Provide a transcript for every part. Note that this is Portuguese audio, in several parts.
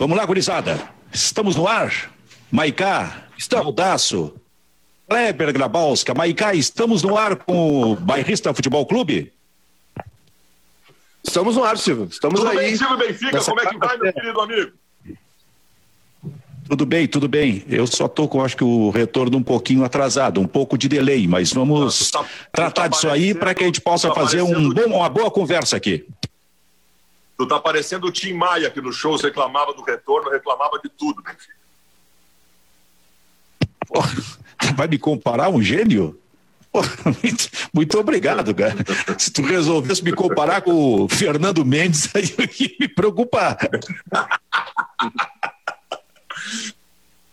Vamos lá, gurizada. Estamos no ar. Maicá, Baldaço, Kleber Grabalska, Maicá, estamos no ar com o Bairrista Futebol Clube? Estamos no ar, Silvio. Estamos Tudo aí. bem, Silvio Benfica, como é que vai, meu querido amigo? Tudo bem, tudo bem. Eu só tô com, acho que o retorno um pouquinho atrasado, um pouco de delay, mas vamos Tá- tá- tratar tá disso aí para que a gente possa tá fazer um parecendo- bom- uma boa conversa aqui. Tu tá parecendo o Tim Maia, que nos shows reclamava do retorno, reclamava de tudo, Benfica. Pô, vai me comparar um gênio? Pô, muito, muito obrigado, cara. Se tu resolvesse me comparar com o Fernando Mendes, aí eu ia me preocupar.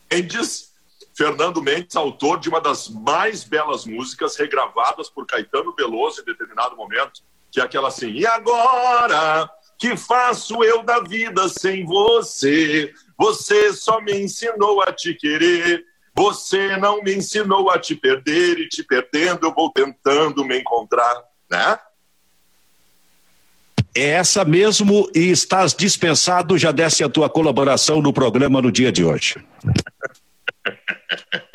Mendes, Fernando Mendes, autor de uma das mais belas músicas regravadas por Caetano Veloso em determinado momento, que é aquela assim: E agora que faço eu da vida sem você? Você só me ensinou a te querer. Você não me ensinou a te perder e te perdendo eu vou tentando me encontrar, né? É essa mesmo e estás dispensado, já desce a tua colaboração no programa no dia de hoje.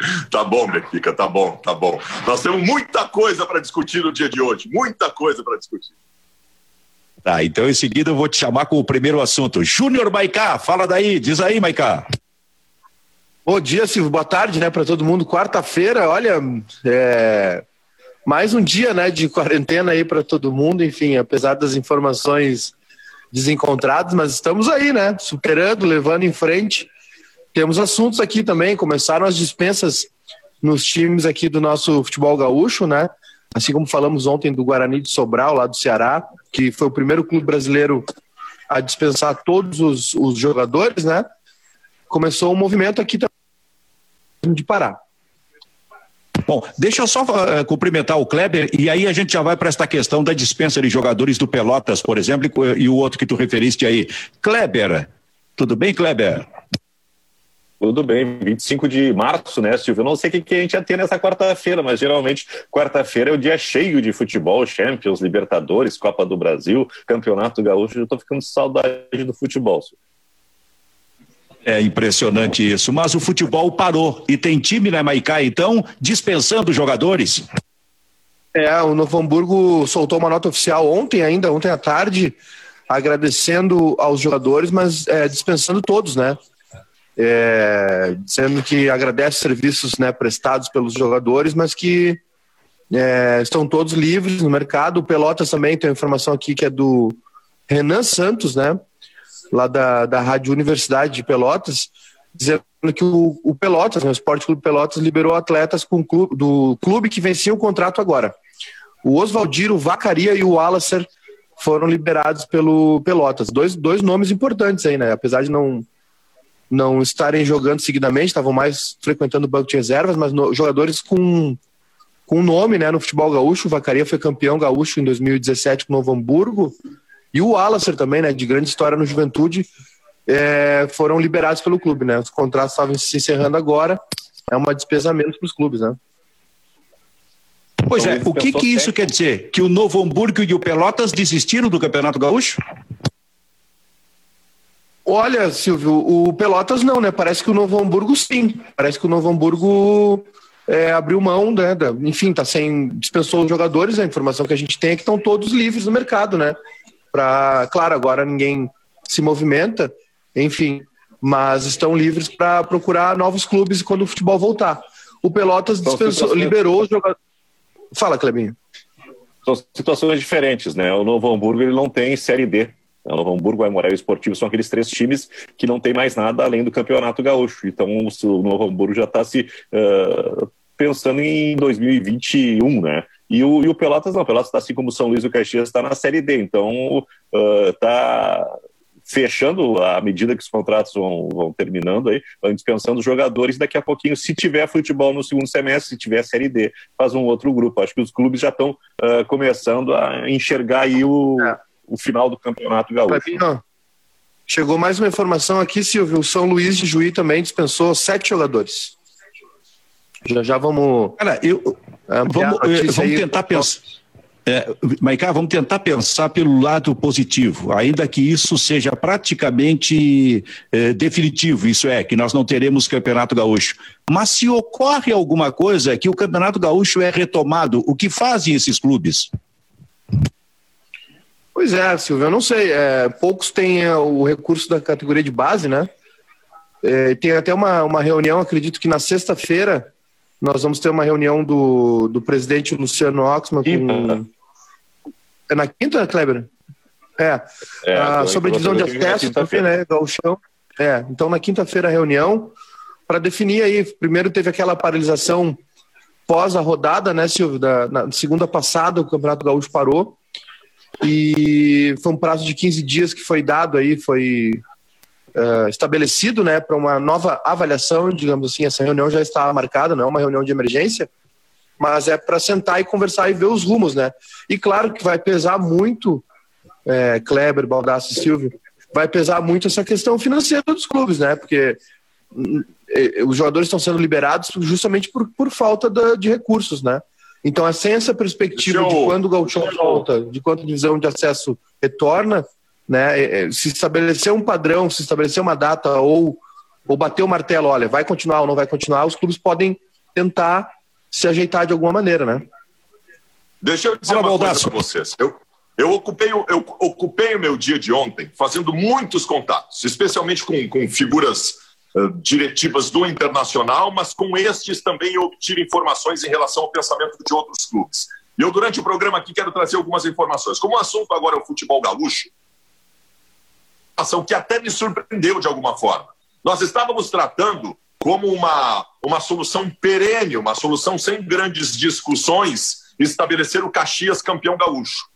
Tá bom, Benfica, tá bom, tá bom. Nós temos muita coisa para discutir no dia de hoje, muita coisa para discutir. Tá, então em seguida eu vou te chamar com o primeiro assunto. Júnior Maicá, fala daí, diz aí, Maicá. Bom dia, Silvio. Boa tarde, né, para todo mundo. Quarta-feira, olha, é... mais um dia, né, de quarentena aí para todo mundo. Enfim, apesar das informações desencontradas, mas estamos aí, né, superando, levando em frente. Temos assuntos aqui também. Começaram as dispensas nos times aqui do nosso futebol gaúcho, né? Assim como falamos ontem do Guarani de Sobral, lá do Ceará, que foi o primeiro clube brasileiro a dispensar todos os, os jogadores, né? Começou um movimento aqui também de parar. Bom, deixa eu só uh, cumprimentar o Kleber e aí a gente já vai para esta questão da dispensa de jogadores do Pelotas, por exemplo, e, e o outro que tu referiste aí. Kleber, tudo bem, Kleber? Tudo bem, 25 de março, né, Silvio? Eu não sei o que, que a gente ia ter nessa quarta-feira, mas geralmente quarta-feira é o dia cheio de futebol, Champions, Libertadores, Copa do Brasil, Campeonato Gaúcho. Eu tô ficando com saudade do futebol. Silvio. É impressionante isso, mas o futebol parou e tem time na Maicá, então, dispensando jogadores. É, o Novo Hamburgo soltou uma nota oficial ontem ainda, ontem à tarde, agradecendo aos jogadores, mas é, dispensando todos, né? É, dizendo que agradece os serviços né, prestados pelos jogadores, mas que é, estão todos livres no mercado. O Pelotas também tem uma informação aqui que é do Renan Santos, né? Lá da, da Rádio Universidade de Pelotas, dizendo que o, o Pelotas, né, o Esporte Clube Pelotas, liberou atletas com clube, do clube que vencia o contrato agora. O Oswaldiro, o Vacaria e o Alacer foram liberados pelo Pelotas. Dois, dois nomes importantes aí, né? Apesar de não não estarem jogando seguidamente, estavam mais frequentando o banco de reservas, mas no, jogadores com, com nome né, no futebol gaúcho. O Vacaria foi campeão gaúcho em 2017 com o Novo Hamburgo. E o Alacer também, né, de grande história no Juventude, é, foram liberados pelo clube. Né? Os contratos estavam se encerrando agora. É uma despesa a menos para os clubes. Né? Pois é, o que, que isso quer dizer? Que o Novo Hamburgo e o Pelotas desistiram do Campeonato Gaúcho? Olha, Silvio, o Pelotas não, né? Parece que o Novo Hamburgo sim. Parece que o Novo Hamburgo é, abriu mão, né? Da, enfim, tá sem. dispensou os jogadores, a informação que a gente tem é que estão todos livres no mercado, né? Pra, claro, agora ninguém se movimenta, enfim, mas estão livres para procurar novos clubes quando o futebol voltar. O Pelotas dispensou, liberou os jogadores. Fala, Clebinho. São situações diferentes, né? O Novo Hamburgo ele não tem Série D. O Novo Hamburgo, o Aimoré e Esportivo são aqueles três times que não tem mais nada além do Campeonato Gaúcho. Então o Novo Hamburgo já está se uh, pensando em 2021, né? E o, e o Pelotas não, o Pelotas está assim como o São Luís e o Caxias está na Série D. Então está uh, fechando à medida que os contratos vão, vão terminando aí, vão dispensando os jogadores. Daqui a pouquinho, se tiver futebol no segundo semestre, se tiver Série D, faz um outro grupo. Acho que os clubes já estão uh, começando a enxergar aí o, é. O final do campeonato gaúcho. Fabinho, chegou mais uma informação aqui, Silvio. O São Luís de Juí também dispensou sete jogadores. Já já vamos. Cara, eu. Vamos, vamos tentar pensar. É, Maiká, vamos tentar pensar pelo lado positivo, ainda que isso seja praticamente é, definitivo, isso é, que nós não teremos Campeonato Gaúcho. Mas se ocorre alguma coisa que o Campeonato Gaúcho é retomado, o que fazem esses clubes? Pois é, Silvio, eu não sei. É, poucos têm é, o recurso da categoria de base, né? É, tem até uma, uma reunião, acredito que na sexta-feira, nós vamos ter uma reunião do, do presidente Luciano Oxman com. É na quinta, Kleber? É. é ah, sobre a divisão de acesso também, né? Galchão. É, então na quinta-feira a reunião para definir aí. Primeiro teve aquela paralisação pós a rodada, né, Silvio? Da, na segunda passada o Campeonato Gaúcho parou. E foi um prazo de 15 dias que foi dado aí, foi uh, estabelecido né, para uma nova avaliação, digamos assim, essa reunião já está marcada, não é uma reunião de emergência, mas é para sentar e conversar e ver os rumos, né? E claro que vai pesar muito, é, Kleber, Baldassi e Silvio, vai pesar muito essa questão financeira dos clubes, né? Porque hum, os jogadores estão sendo liberados justamente por, por falta de, de recursos, né? Então, é sem essa perspectiva de quando o Gauchão volta, de quando a divisão de acesso retorna, né, é, é, se estabelecer um padrão, se estabelecer uma data ou, ou bater o martelo, olha, vai continuar ou não vai continuar, os clubes podem tentar se ajeitar de alguma maneira, né? Deixa eu dizer Fala, uma coisa para vocês. Eu, eu, ocupei, eu ocupei o meu dia de ontem fazendo muitos contatos, especialmente com, com figuras diretivas do Internacional, mas com estes também eu obtive informações em relação ao pensamento de outros clubes. E eu, durante o programa aqui, quero trazer algumas informações. Como o assunto agora é o futebol gaúcho, que até me surpreendeu de alguma forma. Nós estávamos tratando como uma, uma solução perene, uma solução sem grandes discussões, estabelecer o Caxias campeão gaúcho.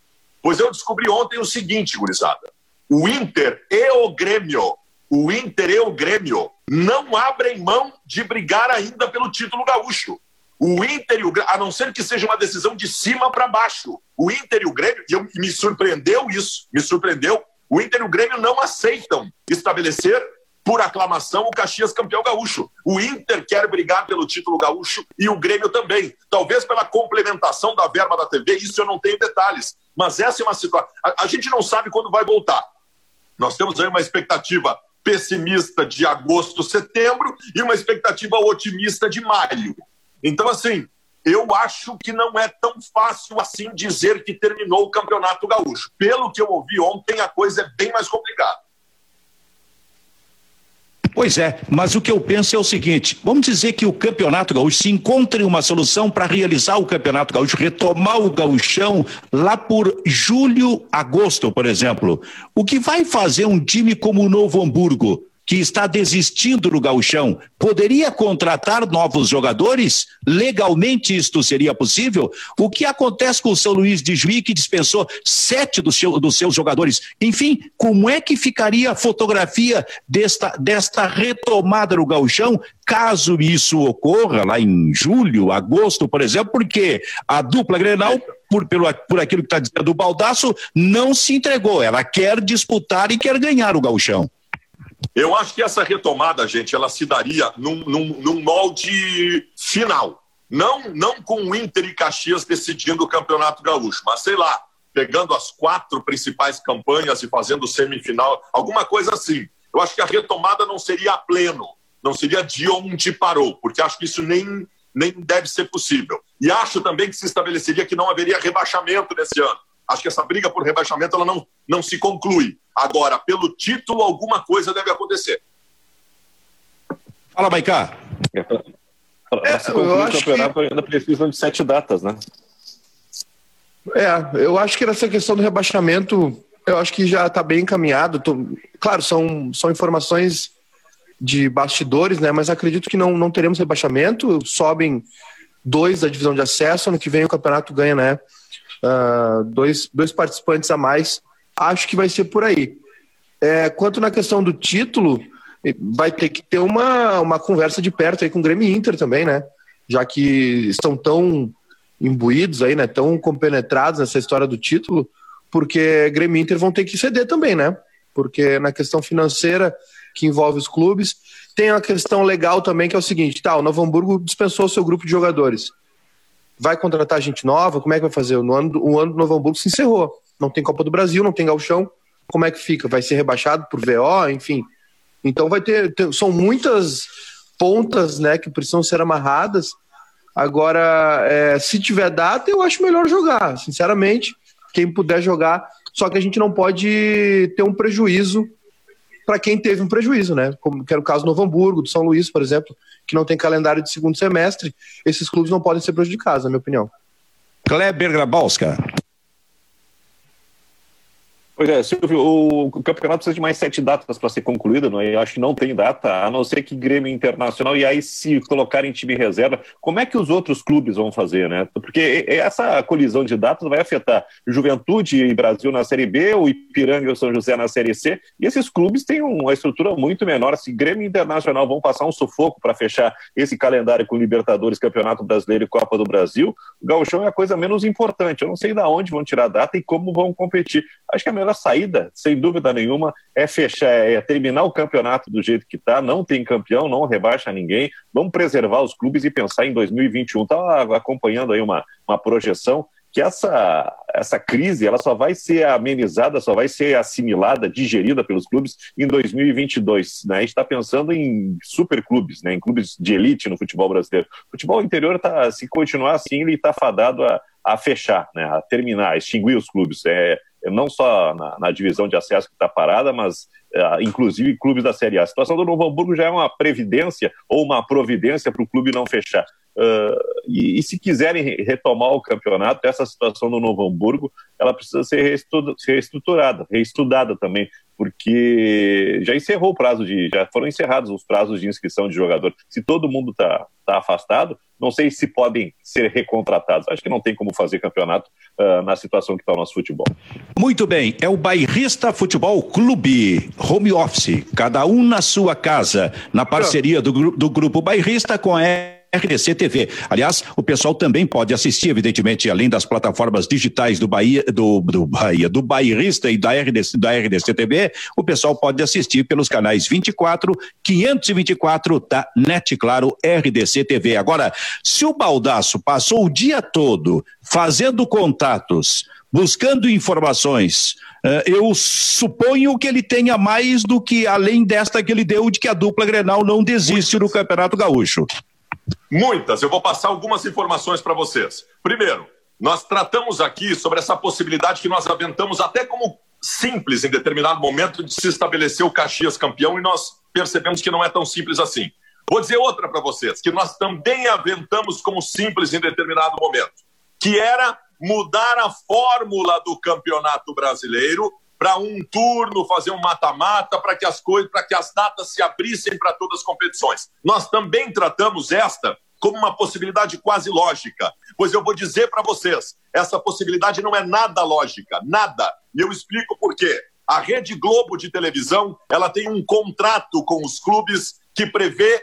Pois eu descobri ontem o seguinte, gurizada. O Inter e o Grêmio, o Inter e o Grêmio não abrem mão de brigar ainda pelo título gaúcho. O Inter e o Grêmio, a não ser que seja uma decisão de cima para baixo. O Inter e o Grêmio, e eu, me surpreendeu isso, me surpreendeu, o Inter e o Grêmio não aceitam estabelecer por aclamação o Caxias campeão gaúcho. O Inter quer brigar pelo título gaúcho e o Grêmio também. Talvez pela complementação da verba da TV, isso eu não tenho detalhes. Mas essa é uma situação. A, a gente não sabe quando vai voltar. Nós temos aí uma expectativa pessimista de agosto, setembro e uma expectativa otimista de maio. Então, assim, eu acho que não é tão fácil assim dizer que terminou o Campeonato Gaúcho. Pelo que eu ouvi ontem, a coisa é bem mais complicada. Pois é, mas o que eu penso é o seguinte: vamos dizer que o Campeonato Gaúcho se encontre uma solução para realizar o Campeonato Gaúcho, retomar o gauchão lá por julho, agosto, por exemplo. O que vai fazer um time como o Novo Hamburgo? Que está desistindo do gauchão, poderia contratar novos jogadores? Legalmente isto seria possível? O que acontece com o São Luís de Juí, que dispensou sete dos, seu, dos seus jogadores? Enfim, como é que ficaria a fotografia desta, desta retomada do gauchão, caso isso ocorra lá em julho, agosto, por exemplo, porque a dupla Grenal por, pelo, por aquilo que está dizendo o Baldaço, não se entregou. Ela quer disputar e quer ganhar o gauchão. Eu acho que essa retomada, gente, ela se daria num, num, num molde final. Não, não com o Inter e Caxias decidindo o Campeonato Gaúcho, mas sei lá, pegando as quatro principais campanhas e fazendo semifinal, alguma coisa assim. Eu acho que a retomada não seria a pleno, não seria de onde parou, porque acho que isso nem, nem deve ser possível. E acho também que se estabeleceria que não haveria rebaixamento nesse ano. Acho que essa briga por rebaixamento ela não, não se conclui. Agora, pelo título, alguma coisa deve acontecer. Fala, Maicá. É, para se concluir o campeonato, que... ainda precisam de sete datas, né? É, eu acho que nessa questão do rebaixamento, eu acho que já está bem encaminhado. Tô... Claro, são, são informações de bastidores, né? Mas acredito que não, não teremos rebaixamento. Sobem dois da divisão de acesso. Ano que vem o campeonato ganha, né? uh, dois, dois participantes a mais. Acho que vai ser por aí. É, quanto na questão do título, vai ter que ter uma, uma conversa de perto aí com o Grêmio Inter também, né? Já que estão tão imbuídos aí, né? Tão compenetrados nessa história do título, porque Grêmio Inter vão ter que ceder também, né? Porque na questão financeira que envolve os clubes, tem uma questão legal também que é o seguinte, tá, o Novo Hamburgo dispensou o seu grupo de jogadores. Vai contratar gente nova? Como é que vai fazer? No ano, o ano do Novo Hamburgo se encerrou. Não tem Copa do Brasil, não tem Galchão. Como é que fica? Vai ser rebaixado por VO, enfim. Então vai ter, ter são muitas pontas, né, que precisam ser amarradas. Agora, é, se tiver data, eu acho melhor jogar. Sinceramente, quem puder jogar. Só que a gente não pode ter um prejuízo para quem teve um prejuízo, né? Como que era o caso do Novo Hamburgo, do São Luís, por exemplo, que não tem calendário de segundo semestre. Esses clubes não podem ser prejudicados, na minha opinião. Kleber Grabowska. Pois é, Silvio, o, campeonato precisa de mais sete datas para ser concluído, não é? Eu acho que não tem data, a não ser que Grêmio Internacional, e aí se colocarem time reserva, como é que os outros clubes vão fazer, né? Porque essa colisão de datas vai afetar Juventude e Brasil na Série B, o Ipiranga e o São José na Série C, e esses clubes têm uma estrutura muito menor. Se Grêmio Internacional vão passar um sufoco para fechar esse calendário com Libertadores, Campeonato Brasileiro e Copa do Brasil, o Gauchão é a coisa menos importante. Eu não sei de onde vão tirar data e como vão competir. Acho que a melhor saída, sem dúvida nenhuma, é fechar, é terminar o campeonato do jeito que está. Não tem campeão, não rebaixa ninguém. Vamos preservar os clubes e pensar em 2021. Estava acompanhando aí uma, uma projeção que essa, essa crise ela só vai ser amenizada, só vai ser assimilada, digerida pelos clubes em 2022. Né? A gente está pensando em superclubes, né? em clubes de elite no futebol brasileiro. O futebol interior, tá, se continuar assim, ele está fadado a, a fechar, né? a terminar, a extinguir os clubes. É, não só na, na divisão de acesso que está parada, mas uh, inclusive clubes da Série A. A situação do Novo Hamburgo já é uma previdência ou uma providência para o clube não fechar. Uh, e, e, se quiserem retomar o campeonato, essa situação do Novo Hamburgo, ela precisa ser reestruturada, reestudada também, porque já encerrou o prazo de, já foram encerrados os prazos de inscrição de jogador. Se todo mundo está tá afastado, não sei se podem ser recontratados. Acho que não tem como fazer campeonato uh, na situação que está o nosso futebol. Muito bem, é o Bairrista Futebol Clube, home office, cada um na sua casa, na parceria do, do Grupo Bairrista com a RDC TV. Aliás, o pessoal também pode assistir, evidentemente, além das plataformas digitais do Bahia, do, do Bahia, do Bairrista e da RDC, da RDC TV, o pessoal pode assistir pelos canais 24, 524 da NET, claro, RDC TV. Agora, se o Baldaço passou o dia todo fazendo contatos, buscando informações, eh, eu suponho que ele tenha mais do que além desta que ele deu de que a dupla Grenal não desiste no Campeonato Gaúcho. Muitas. Eu vou passar algumas informações para vocês. Primeiro, nós tratamos aqui sobre essa possibilidade que nós aventamos até como simples em determinado momento de se estabelecer o Caxias campeão e nós percebemos que não é tão simples assim. Vou dizer outra para vocês, que nós também aventamos como simples em determinado momento, que era mudar a fórmula do Campeonato Brasileiro para um turno, fazer um mata-mata, para que as coisas, para que as datas se abrissem para todas as competições. Nós também tratamos esta como uma possibilidade quase lógica, pois eu vou dizer para vocês, essa possibilidade não é nada lógica, nada. E eu explico por quê. A Rede Globo de televisão, ela tem um contrato com os clubes que prevê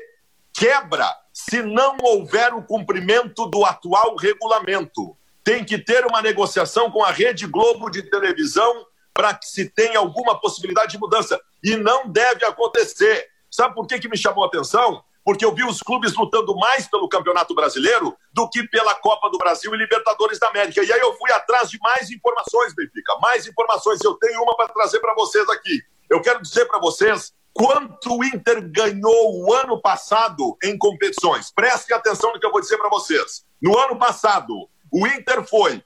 quebra se não houver o cumprimento do atual regulamento. Tem que ter uma negociação com a Rede Globo de televisão para que se tenha alguma possibilidade de mudança. E não deve acontecer. Sabe por que, que me chamou a atenção? Porque eu vi os clubes lutando mais pelo Campeonato Brasileiro do que pela Copa do Brasil e Libertadores da América. E aí eu fui atrás de mais informações, Benfica. Mais informações. Eu tenho uma para trazer para vocês aqui. Eu quero dizer para vocês quanto o Inter ganhou o ano passado em competições. Prestem atenção no que eu vou dizer para vocês. No ano passado, o Inter foi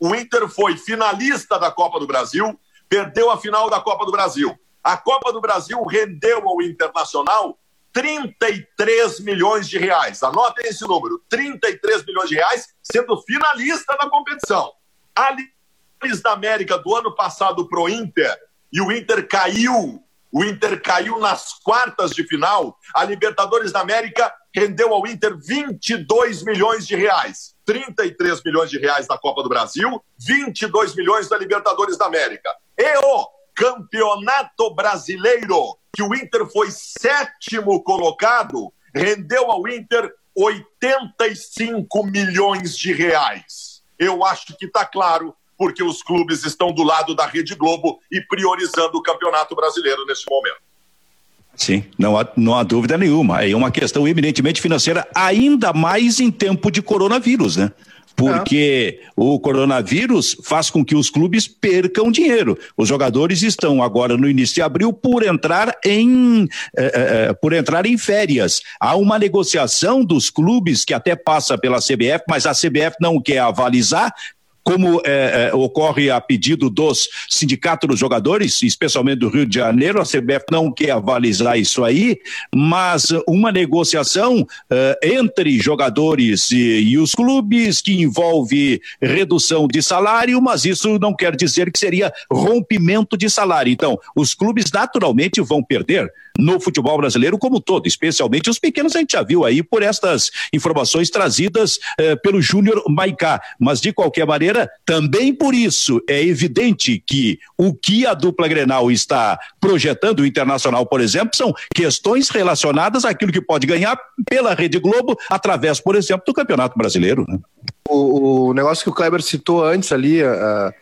o Inter foi finalista da Copa do Brasil, perdeu a final da Copa do Brasil. A Copa do Brasil rendeu ao Internacional 33 milhões de reais. Anotem esse número: 33 milhões de reais, sendo finalista da competição. A Libertadores da América do ano passado pro Inter, e o Inter caiu. O Inter caiu nas quartas de final. A Libertadores da América rendeu ao Inter 22 milhões de reais. 33 milhões de reais da Copa do Brasil, 22 milhões da Libertadores da América. E o Campeonato Brasileiro, que o Inter foi sétimo colocado, rendeu ao Inter 85 milhões de reais. Eu acho que está claro porque os clubes estão do lado da Rede Globo e priorizando o Campeonato Brasileiro neste momento. Sim, não há, não há dúvida nenhuma. É uma questão eminentemente financeira, ainda mais em tempo de coronavírus, né? porque o coronavírus faz com que os clubes percam dinheiro. Os jogadores estão agora no início de abril por entrar em eh, eh, eh por entrar em férias. Há uma negociação dos clubes que até passa pela CBF, mas a CBF não quer avalizar como é, é, ocorre a pedido dos sindicatos dos jogadores, especialmente do Rio de Janeiro, a CBF não quer avalizar isso aí, mas uma negociação é, entre jogadores e, e, os clubes que envolve redução de salário, mas isso não quer dizer que seria rompimento de salário. Então, os clubes naturalmente vão perder no futebol brasileiro como todo, especialmente os pequenos, a gente já viu aí por estas informações trazidas eh, pelo Júnior Maicá. Mas, de qualquer maneira, também por isso é evidente que o que a dupla Grenal está projetando, o Internacional, por exemplo, são questões relacionadas àquilo que pode ganhar pela Rede Globo, através, por exemplo, do Campeonato Brasileiro. Né? O, o, negócio que o Kleber citou antes ali, uh,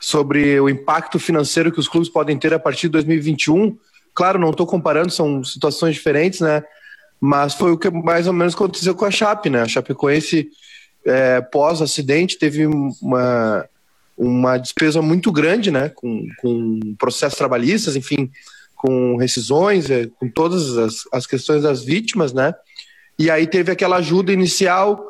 sobre o impacto financeiro que os clubes podem ter a partir de 2021 Claro, não estou comparando, são situações diferentes, né? Mas foi o que mais ou menos aconteceu com a Chape, né? A Chapecoense, é, pós-acidente, teve uma, uma despesa muito grande, né? Com, com processos trabalhistas, enfim, com rescisões, é, com todas as, as questões das vítimas, né? E aí teve aquela ajuda inicial,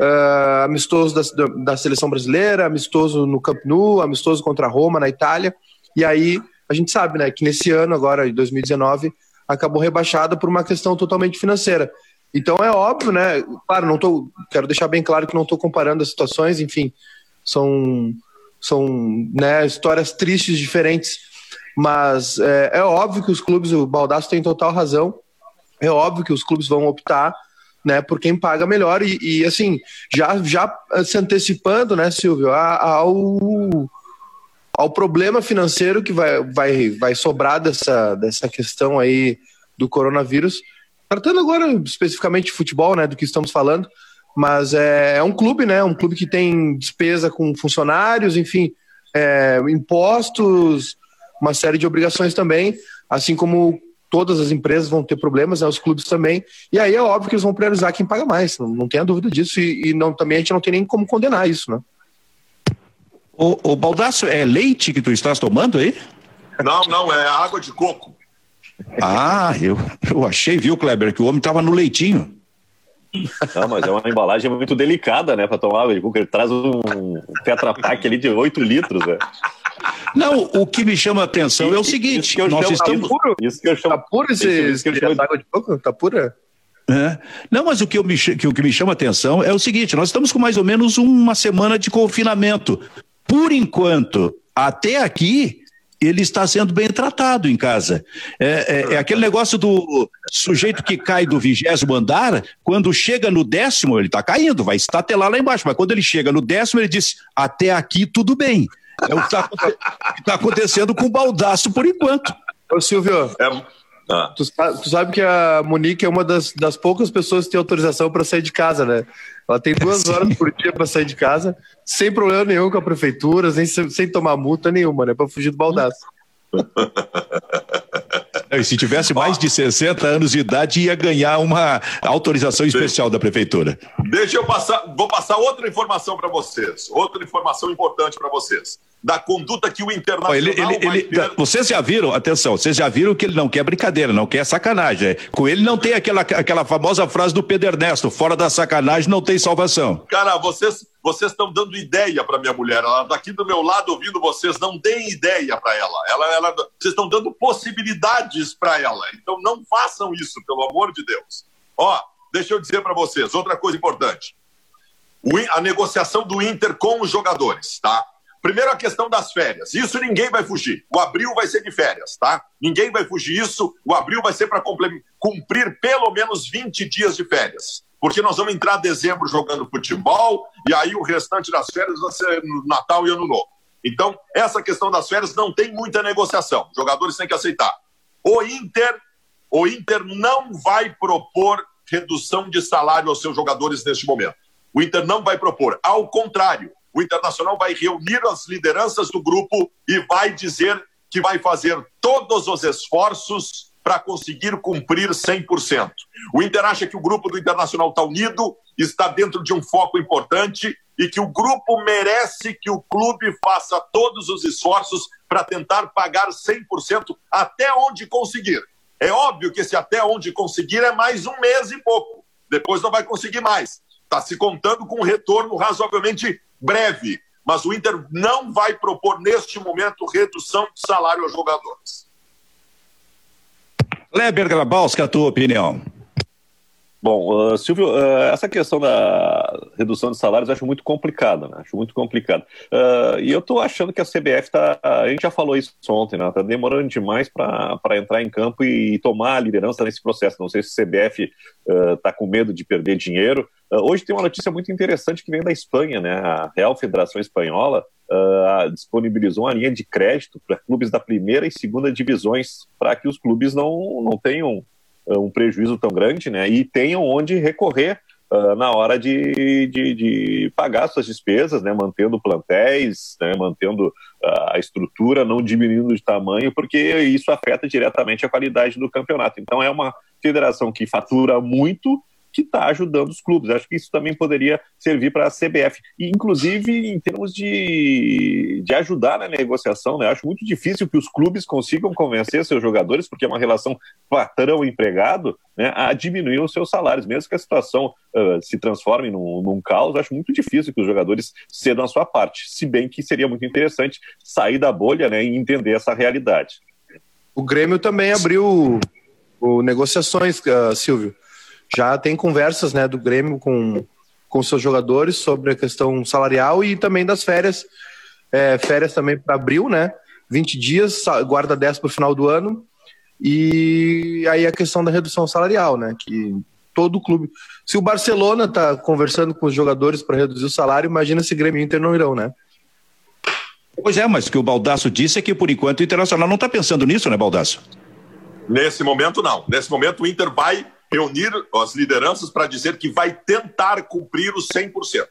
uh, amistoso da, da seleção brasileira, amistoso no Camp Nou, amistoso contra a Roma, na Itália. E aí a gente sabe, né, que nesse ano agora, em 2019, acabou rebaixada por uma questão totalmente financeira. Então é óbvio, né? Claro, não tô, quero deixar bem claro que não estou comparando as situações, enfim, são são né, histórias tristes diferentes, mas é, é óbvio que os clubes, o Baldasso tem total razão, é óbvio que os clubes vão optar né, por quem paga melhor e, e assim, já, já se antecipando, né, Silvio, ao, ao problema financeiro que vai, vai, vai sobrar dessa, dessa questão aí do coronavírus. Tratando agora especificamente de futebol, né, do que estamos falando, mas é, é um clube, né, um clube que tem despesa com funcionários, enfim, é, impostos, uma série de obrigações também, assim como todas as empresas vão ter problemas, né, os clubes também, e aí é óbvio que eles vão priorizar quem paga mais, não, não tenha dúvida disso, e, e não, também a gente não tem nem como condenar isso, né. O, o Baldaço, é leite que tu estás tomando aí? Não, não, é água de coco. Ah, eu, eu achei, viu, Kleber, que o homem estava no leitinho. Não, mas é uma embalagem muito delicada, né, para tomar água de coco. Ele traz um Tetra Pak ali de 8 litros, né? Não, o que me chama a atenção é o seguinte: nós chamo, estamos. Tá puro, isso que eu chamo, tá puro esse, isso, isso que eu chamo... água de coco? Tá pura? É. Não, mas o que, eu me, que, o que me chama a atenção é o seguinte: nós estamos com mais ou menos uma semana de confinamento por enquanto, até aqui, ele está sendo bem tratado em casa. É, é, é, aquele negócio do sujeito que cai do vigésimo andar, quando chega no décimo, ele está caindo, vai estatelar lá embaixo, mas quando ele chega no décimo, ele diz: até aqui tudo bem. É o que está tá acontecendo com o baldaço por enquanto. Ô Silvio, é, ah. Tu, tu, sabe que a Monique é uma das, das poucas pessoas que tem autorização para sair de casa, né? Ela tem duas Sim. horas por dia para sair de casa, sem problema nenhum com a prefeitura, sem, sem tomar multa nenhuma, né? Para fugir do baldaço. E se tivesse mais de 60 anos de idade, ia ganhar uma autorização especial da prefeitura. Deixa eu passar, vou passar outra informação para vocês, outra informação importante para vocês da conduta que o Internacional ele, ele, ele, ter... Vocês já viram, atenção, vocês já viram que ele não quer brincadeira, não quer sacanagem. Com ele não tem aquela, aquela famosa frase do Pedro Ernesto, fora da sacanagem não tem salvação. Cara, vocês vocês estão dando ideia para minha mulher. Ela está aqui do meu lado ouvindo vocês, não deem ideia para ela. Ela, ela. Vocês estão dando possibilidades para ela. Então não façam isso, pelo amor de Deus. Ó, deixa eu dizer para vocês, outra coisa importante. O, a negociação do Inter com os jogadores, tá? Primeiro a questão das férias. Isso ninguém vai fugir. O abril vai ser de férias, tá? Ninguém vai fugir isso. O abril vai ser para cumprir pelo menos 20 dias de férias. Porque nós vamos entrar em dezembro jogando futebol e aí o restante das férias vai ser no Natal e Ano Novo. Então, essa questão das férias não tem muita negociação. Os jogadores têm que aceitar. O Inter, o Inter não vai propor redução de salário aos seus jogadores neste momento. O Inter não vai propor. Ao contrário, o Internacional vai reunir as lideranças do grupo e vai dizer que vai fazer todos os esforços para conseguir cumprir 100%. O Inter acha que o grupo do Internacional está unido, está dentro de um foco importante e que o grupo merece que o clube faça todos os esforços para tentar pagar 100% até onde conseguir. É óbvio que esse até onde conseguir é mais um mês e pouco. Depois não vai conseguir mais. Está se contando com um retorno razoavelmente breve. Mas o Inter não vai propor neste momento redução de salário aos jogadores. Kleber Grabowska, a tua opinião. Bom, uh, Silvio, uh, essa questão da redução de salários eu acho muito complicada, né? Acho muito complicado. Uh, e eu estou achando que a CBF está. A gente já falou isso ontem, né? Está demorando demais para entrar em campo e, tomar a liderança nesse processo. Não sei se a CBF está com medo de perder dinheiro. hoje tem uma notícia muito interessante que vem da Espanha, né? A Real Federação Espanhola disponibilizou uma linha de crédito para clubes da primeira e segunda divisões para que os clubes não, não tenham uh, um prejuízo tão grande, né? E tenham onde recorrer uh, na hora de, de, de, pagar suas despesas, né? Mantendo plantéis, né? mantendo uh, a estrutura, não diminuindo de tamanho, porque isso afeta diretamente a qualidade do campeonato. Então é uma federação que fatura muito que está ajudando os clubes. Acho que isso também poderia servir para a CBF. E, inclusive, em termos de, de ajudar na negociação, né? acho muito difícil que os clubes consigam convencer seus jogadores, porque é uma relação patrão-empregado, né, a diminuir os seus salários. Mesmo que a situação uh, se transforme num, num caos, acho muito difícil que os jogadores cedam a sua parte. Se bem que seria muito interessante sair da bolha né, e entender essa realidade. O Grêmio também abriu o, negociações, uh, Silvio já tem conversas né, do Grêmio com, com seus jogadores sobre a questão salarial e também das férias. É, férias também para abril, né? 20 dias, guarda 10 para o final do ano. E aí a questão da redução salarial, né? Que todo clube. Se o Barcelona está conversando com os jogadores para reduzir o salário, imagina se Grêmio e Inter não irão, né? Pois é, mas o que o Baldaço disse é que por enquanto o Internacional não está pensando nisso, né, Baldaço? Nesse momento, não. Nesse momento, o Inter vai reunir as lideranças para dizer que vai tentar cumprir os 100%.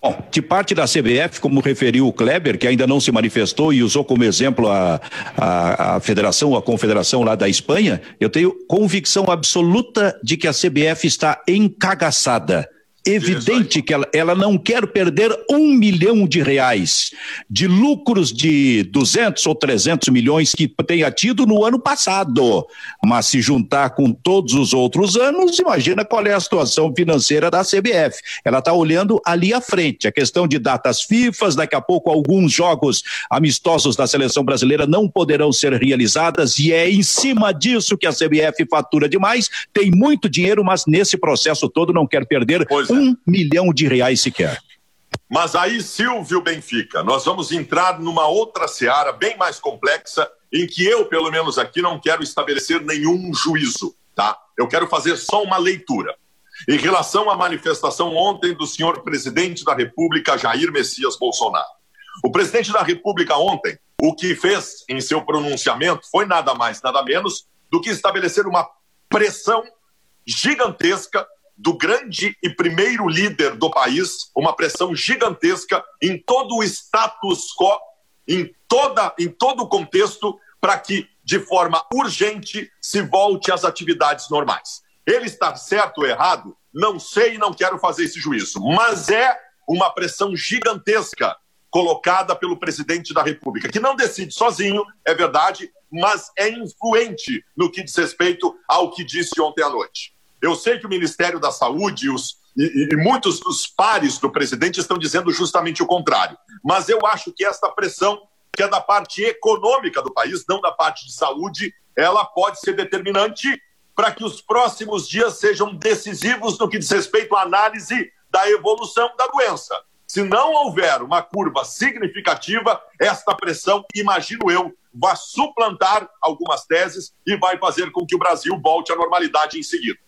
Bom, de parte da CBF, como referiu o Kleber, que ainda não se manifestou e usou como exemplo a, a, a federação, a confederação lá da Espanha, eu tenho convicção absoluta de que a CBF está encagaçada evidente que ela, ela não quer perder um milhão de reais de lucros de 200 ou 300 milhões que tenha tido no ano passado. Mas se juntar com todos os outros anos, imagina qual é a situação financeira da CBF. Ela está olhando ali à frente. A questão de datas FIFAs, daqui a pouco alguns jogos amistosos da seleção brasileira não poderão ser realizadas e é em cima disso que a CBF fatura demais. Tem muito dinheiro, mas nesse processo todo não quer perder pois um milhão de reais sequer. Mas aí, Silvio Benfica, nós vamos entrar numa outra seara bem mais complexa, em que eu, pelo menos aqui, não quero estabelecer nenhum juízo, tá? Eu quero fazer só uma leitura. Em relação à manifestação ontem do senhor presidente da República, Jair Messias Bolsonaro. O presidente da República ontem, o que fez em seu pronunciamento foi nada mais, nada menos do que estabelecer uma pressão gigantesca do grande e primeiro líder do país, uma pressão gigantesca em todo o status quo, em, toda, em todo o contexto, para que, de forma urgente, se volte às atividades normais. Ele está certo ou errado? Não sei e não quero fazer esse juízo, mas é uma pressão gigantesca colocada pelo presidente da República, que não decide sozinho, é verdade, mas é influente no que diz respeito ao que disse ontem à noite. Eu sei que o Ministério da Saúde os, e, e, muitos dos pares do presidente estão dizendo justamente o contrário. Mas eu acho que esta pressão, que é da parte econômica do país, não da parte de saúde, ela pode ser determinante para que os próximos dias sejam decisivos no que diz respeito à análise da evolução da doença. Se não houver uma curva significativa, esta pressão, imagino eu, vai suplantar algumas teses e vai fazer com que o Brasil volte à normalidade em seguida.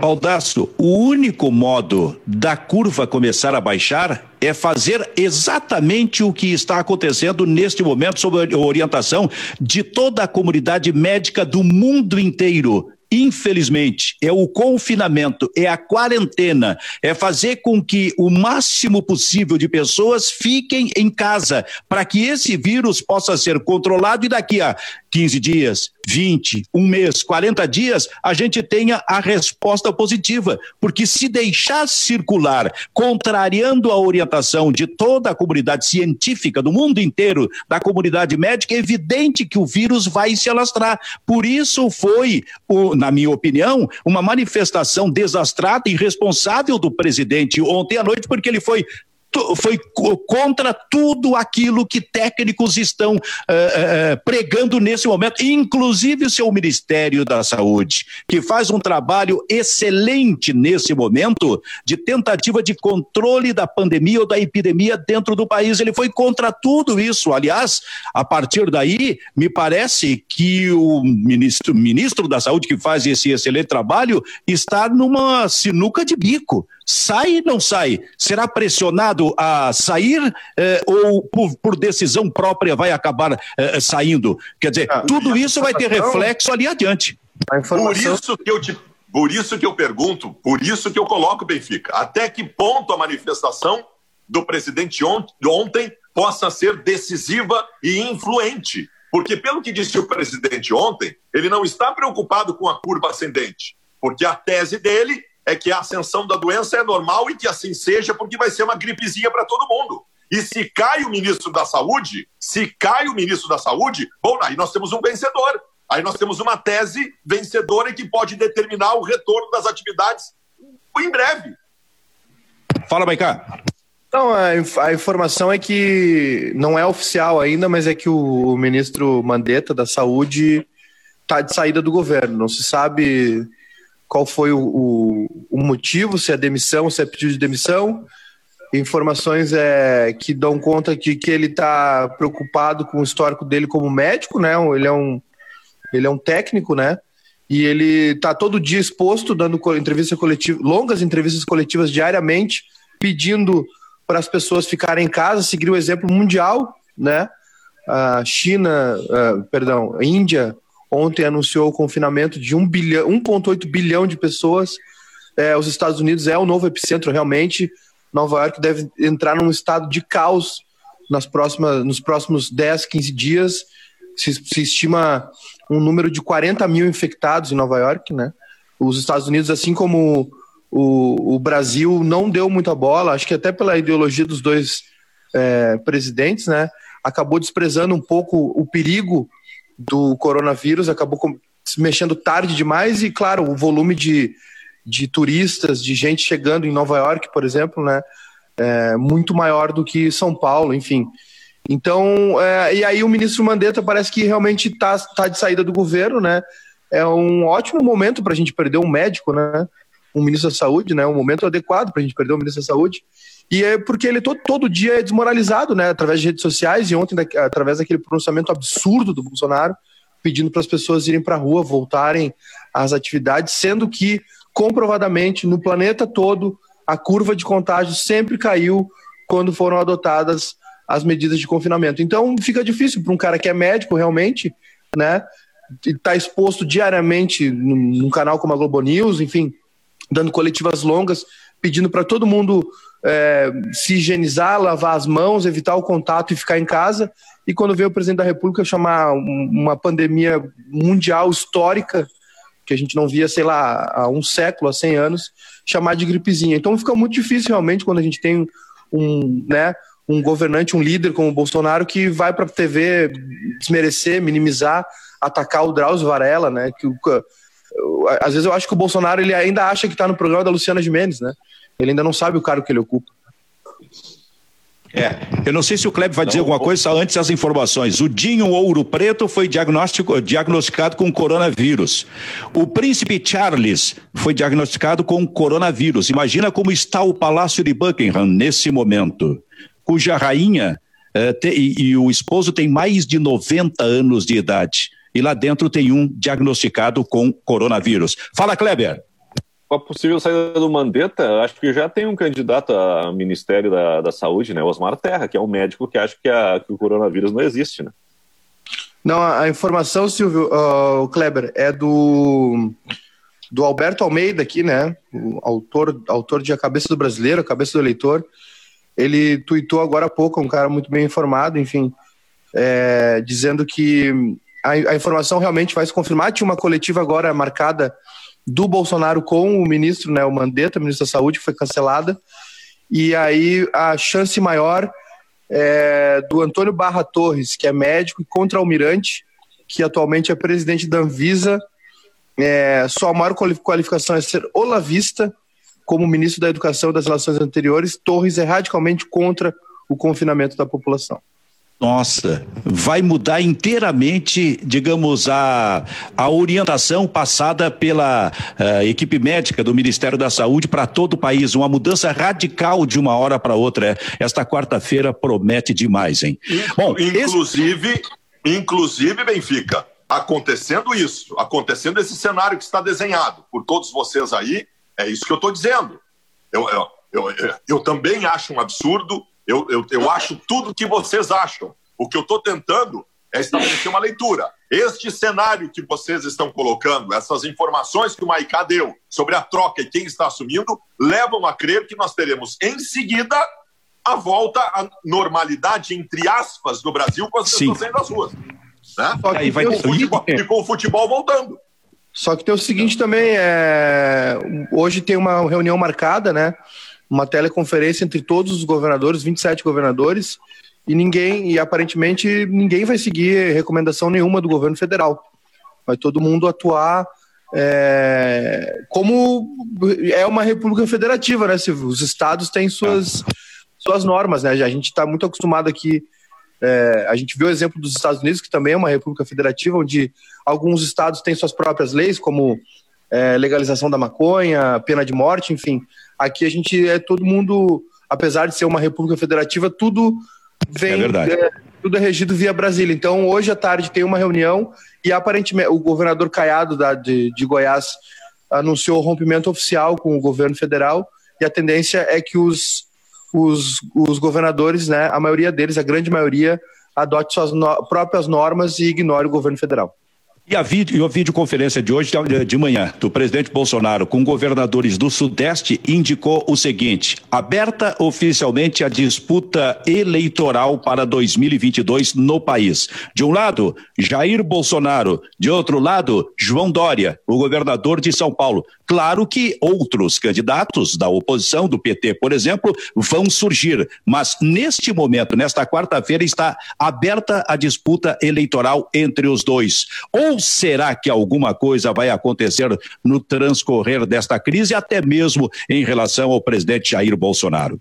Baldasso, o único modo da curva começar a baixar é fazer exatamente o que está acontecendo neste momento sob a orientação de toda a comunidade médica do mundo inteiro. Infelizmente, é o confinamento, é a quarentena, é fazer com que o máximo possível de pessoas fiquem em casa, para que esse vírus possa ser controlado e daqui a 15 dias, 20, um mês, 40 dias, a gente tenha a resposta positiva. Porque se deixar circular, contrariando a orientação de toda a comunidade científica do mundo inteiro, da comunidade médica, é evidente que o vírus vai se alastrar. Por isso foi, na minha opinião, uma manifestação desastrada e irresponsável do presidente ontem à noite, porque ele foi foi contra tudo aquilo que técnicos estão uh, uh, pregando nesse momento, inclusive o seu Ministério da Saúde, que faz um trabalho excelente nesse momento de tentativa de controle da pandemia ou da epidemia dentro do país. Ele foi contra tudo isso. Aliás, a partir daí, me parece que o ministro, ministro da Saúde, que faz esse excelente trabalho, está numa sinuca de bico sai ou não sai? Será pressionado a sair eh, ou por, por, decisão própria vai acabar eh, saindo? Quer dizer, ah, tudo isso vai ter reflexo ali adiante. Por isso que eu te por isso que eu pergunto, por isso que eu coloco Benfica. Até que ponto a manifestação do presidente ontem possa ser decisiva e influente? Porque, pelo que disse o presidente ontem, ele não está preocupado com a curva ascendente, porque a tese dele é que a ascensão da doença é normal e que assim seja, porque vai ser uma gripezinha para todo mundo. E se cai o ministro da Saúde, se cai o ministro da Saúde, bom, aí nós temos um vencedor. Aí nós temos uma tese vencedora que pode determinar o retorno das atividades em breve. Fala, Baicá. Então, a, a, informação é que não é oficial ainda, mas é que o ministro Mandetta da Saúde está de saída do governo. Não se sabe qual foi o, o, o, motivo, se é demissão, se é pedido de demissão. Informações é, que dão conta de que ele está preocupado com o histórico dele como médico, né? Ele é um, ele é um técnico, né? E ele está todo dia exposto, dando entrevista coletiva, longas entrevistas coletivas diariamente, pedindo para as pessoas ficarem em casa, seguir o exemplo mundial, né? A China, uh, perdão, a Índia, ontem anunciou o confinamento de 1 bilhão, 1,8 bilhão de pessoas. É, os Estados Unidos é o novo epicentro, realmente. Nova York deve entrar num estado de caos nas próximas, nos próximos 10, 15 dias. Se, se estima um número de 40 mil infectados em Nova York, né? Os Estados Unidos, assim como o, o Brasil, não deu muita bola, acho que até pela ideologia dos dois é, presidentes, né? Acabou desprezando um pouco o perigo do coronavírus acabou se mexendo tarde demais e, claro, o volume de, de turistas, de gente chegando em Nova York, por exemplo, né, é muito maior do que São Paulo, enfim. Então, é, e aí o ministro Mandetta parece que realmente está tá de saída do governo, né? É um ótimo momento para a gente perder um médico, né? Um ministro da saúde, né? Um momento adequado para a gente perder um ministro da saúde. E é porque ele todo, todo dia é desmoralizado, né? Através de redes sociais e ontem, através daquele pronunciamento absurdo do Bolsonaro, pedindo para as pessoas irem para a rua, voltarem às atividades, sendo que, comprovadamente, no planeta todo, a curva de contágio sempre caiu quando foram adotadas as medidas de confinamento. Então, fica difícil para um cara que é médico, realmente, né? Está exposto diariamente num canal como a Globo News, enfim, dando coletivas longas, pedindo para todo mundo é, se higienizar, lavar as mãos, evitar o contato e ficar em casa. E quando veio o presidente da República chamar uma pandemia mundial histórica, que a gente não via, sei lá, há um século, há 100 anos, chamar de gripezinha. Então fica muito difícil realmente quando a gente tem um, né, um governante, um líder como o Bolsonaro que vai para a TV desmerecer, minimizar, atacar o Drauzio Varela, né? Que, às vezes eu acho que o Bolsonaro ele ainda acha que está no programa da Luciana Gimenez, né? Ele ainda não sabe o cargo que ele ocupa. É, eu não sei se o Kleber vai não, dizer alguma coisa só antes das informações. O Dinho Ouro Preto foi diagnosticado com coronavírus. O príncipe Charles foi diagnosticado com coronavírus. Imagina como está o Palácio de Buckingham nesse momento, cuja rainha eh, te, e, e o esposo tem mais de 90 anos de idade. E lá dentro tem um diagnosticado com coronavírus. Fala, Kleber com a possível saída do Mandetta, acho que já tem um candidato ao Ministério da, da Saúde, né? Osmar Terra, que é um médico que acha que, a, que o coronavírus não existe, né? Não, a informação, Silvio, uh, Kleber, é do, do Alberto Almeida aqui, né? O autor, autor de A Cabeça do Brasileiro, A Cabeça do Eleitor. Ele tuitou agora há pouco, um cara muito bem informado, enfim, é, dizendo que a, a, informação realmente vai se confirmar. Tinha uma coletiva agora marcada do Bolsonaro com o ministro, né, o Mandetta, ministro da Saúde, que foi cancelada. E aí a chance maior é do Antônio Barra Torres, que é médico e contra-almirante, que atualmente é presidente da Anvisa. É, sua maior qualificação é ser olavista, como ministro da Educação das Relações Anteriores. Torres é radicalmente contra o confinamento da população. Nossa, vai mudar inteiramente, digamos, a, a orientação passada pela uh, equipe médica do Ministério da Saúde para todo o país. Uma mudança radical de uma hora para outra. Esta quarta-feira promete demais, hein? Bom, inclusive, esse... inclusive, Benfica, acontecendo isso, acontecendo esse cenário que está desenhado por todos vocês aí, é isso que eu estou dizendo. Eu, eu, eu, eu também acho um absurdo eu, eu, eu acho tudo o que vocês acham. O que eu estou tentando é estabelecer uma leitura. Este cenário que vocês estão colocando, essas informações que o Maicá deu sobre a troca e quem está assumindo, levam a crer que nós teremos em seguida a volta à normalidade, entre aspas, do Brasil com as pessoas saindo das ruas. Né? Aí vai... com futebol, e com o futebol voltando. Só que tem o seguinte também, é... hoje tem uma reunião marcada, né? Uma teleconferência entre todos os governadores, 27 governadores, e ninguém, e aparentemente ninguém vai seguir recomendação nenhuma do governo federal. Vai todo mundo atuar é, como é uma república federativa, né? Se os estados têm suas, suas normas, né? A gente está muito acostumado aqui. É, a gente viu o exemplo dos Estados Unidos, que também é uma república federativa, onde alguns estados têm suas próprias leis, como é, legalização da maconha, pena de morte, enfim. Aqui a gente é todo mundo, apesar de ser uma república federativa, tudo vem. É verdade. É, tudo é regido via Brasília. Então, hoje à tarde tem uma reunião e aparentemente o governador Caiado da, de, de Goiás anunciou o rompimento oficial com o governo federal e a tendência é que os, os, os governadores, né, a maioria deles, a grande maioria, adote suas no, próprias normas e ignore o governo federal. E a, vídeo, a videoconferência de hoje, de manhã, do presidente Bolsonaro com governadores do Sudeste, indicou o seguinte: aberta oficialmente a disputa eleitoral para 2022 no país. De um lado, Jair Bolsonaro, de outro lado, João Dória, o governador de São Paulo. Claro que outros candidatos da oposição, do PT, por exemplo, vão surgir, mas neste momento, nesta quarta-feira, está aberta a disputa eleitoral entre os dois. Ou será que alguma coisa vai acontecer no transcorrer desta crise, até mesmo em relação ao presidente Jair Bolsonaro?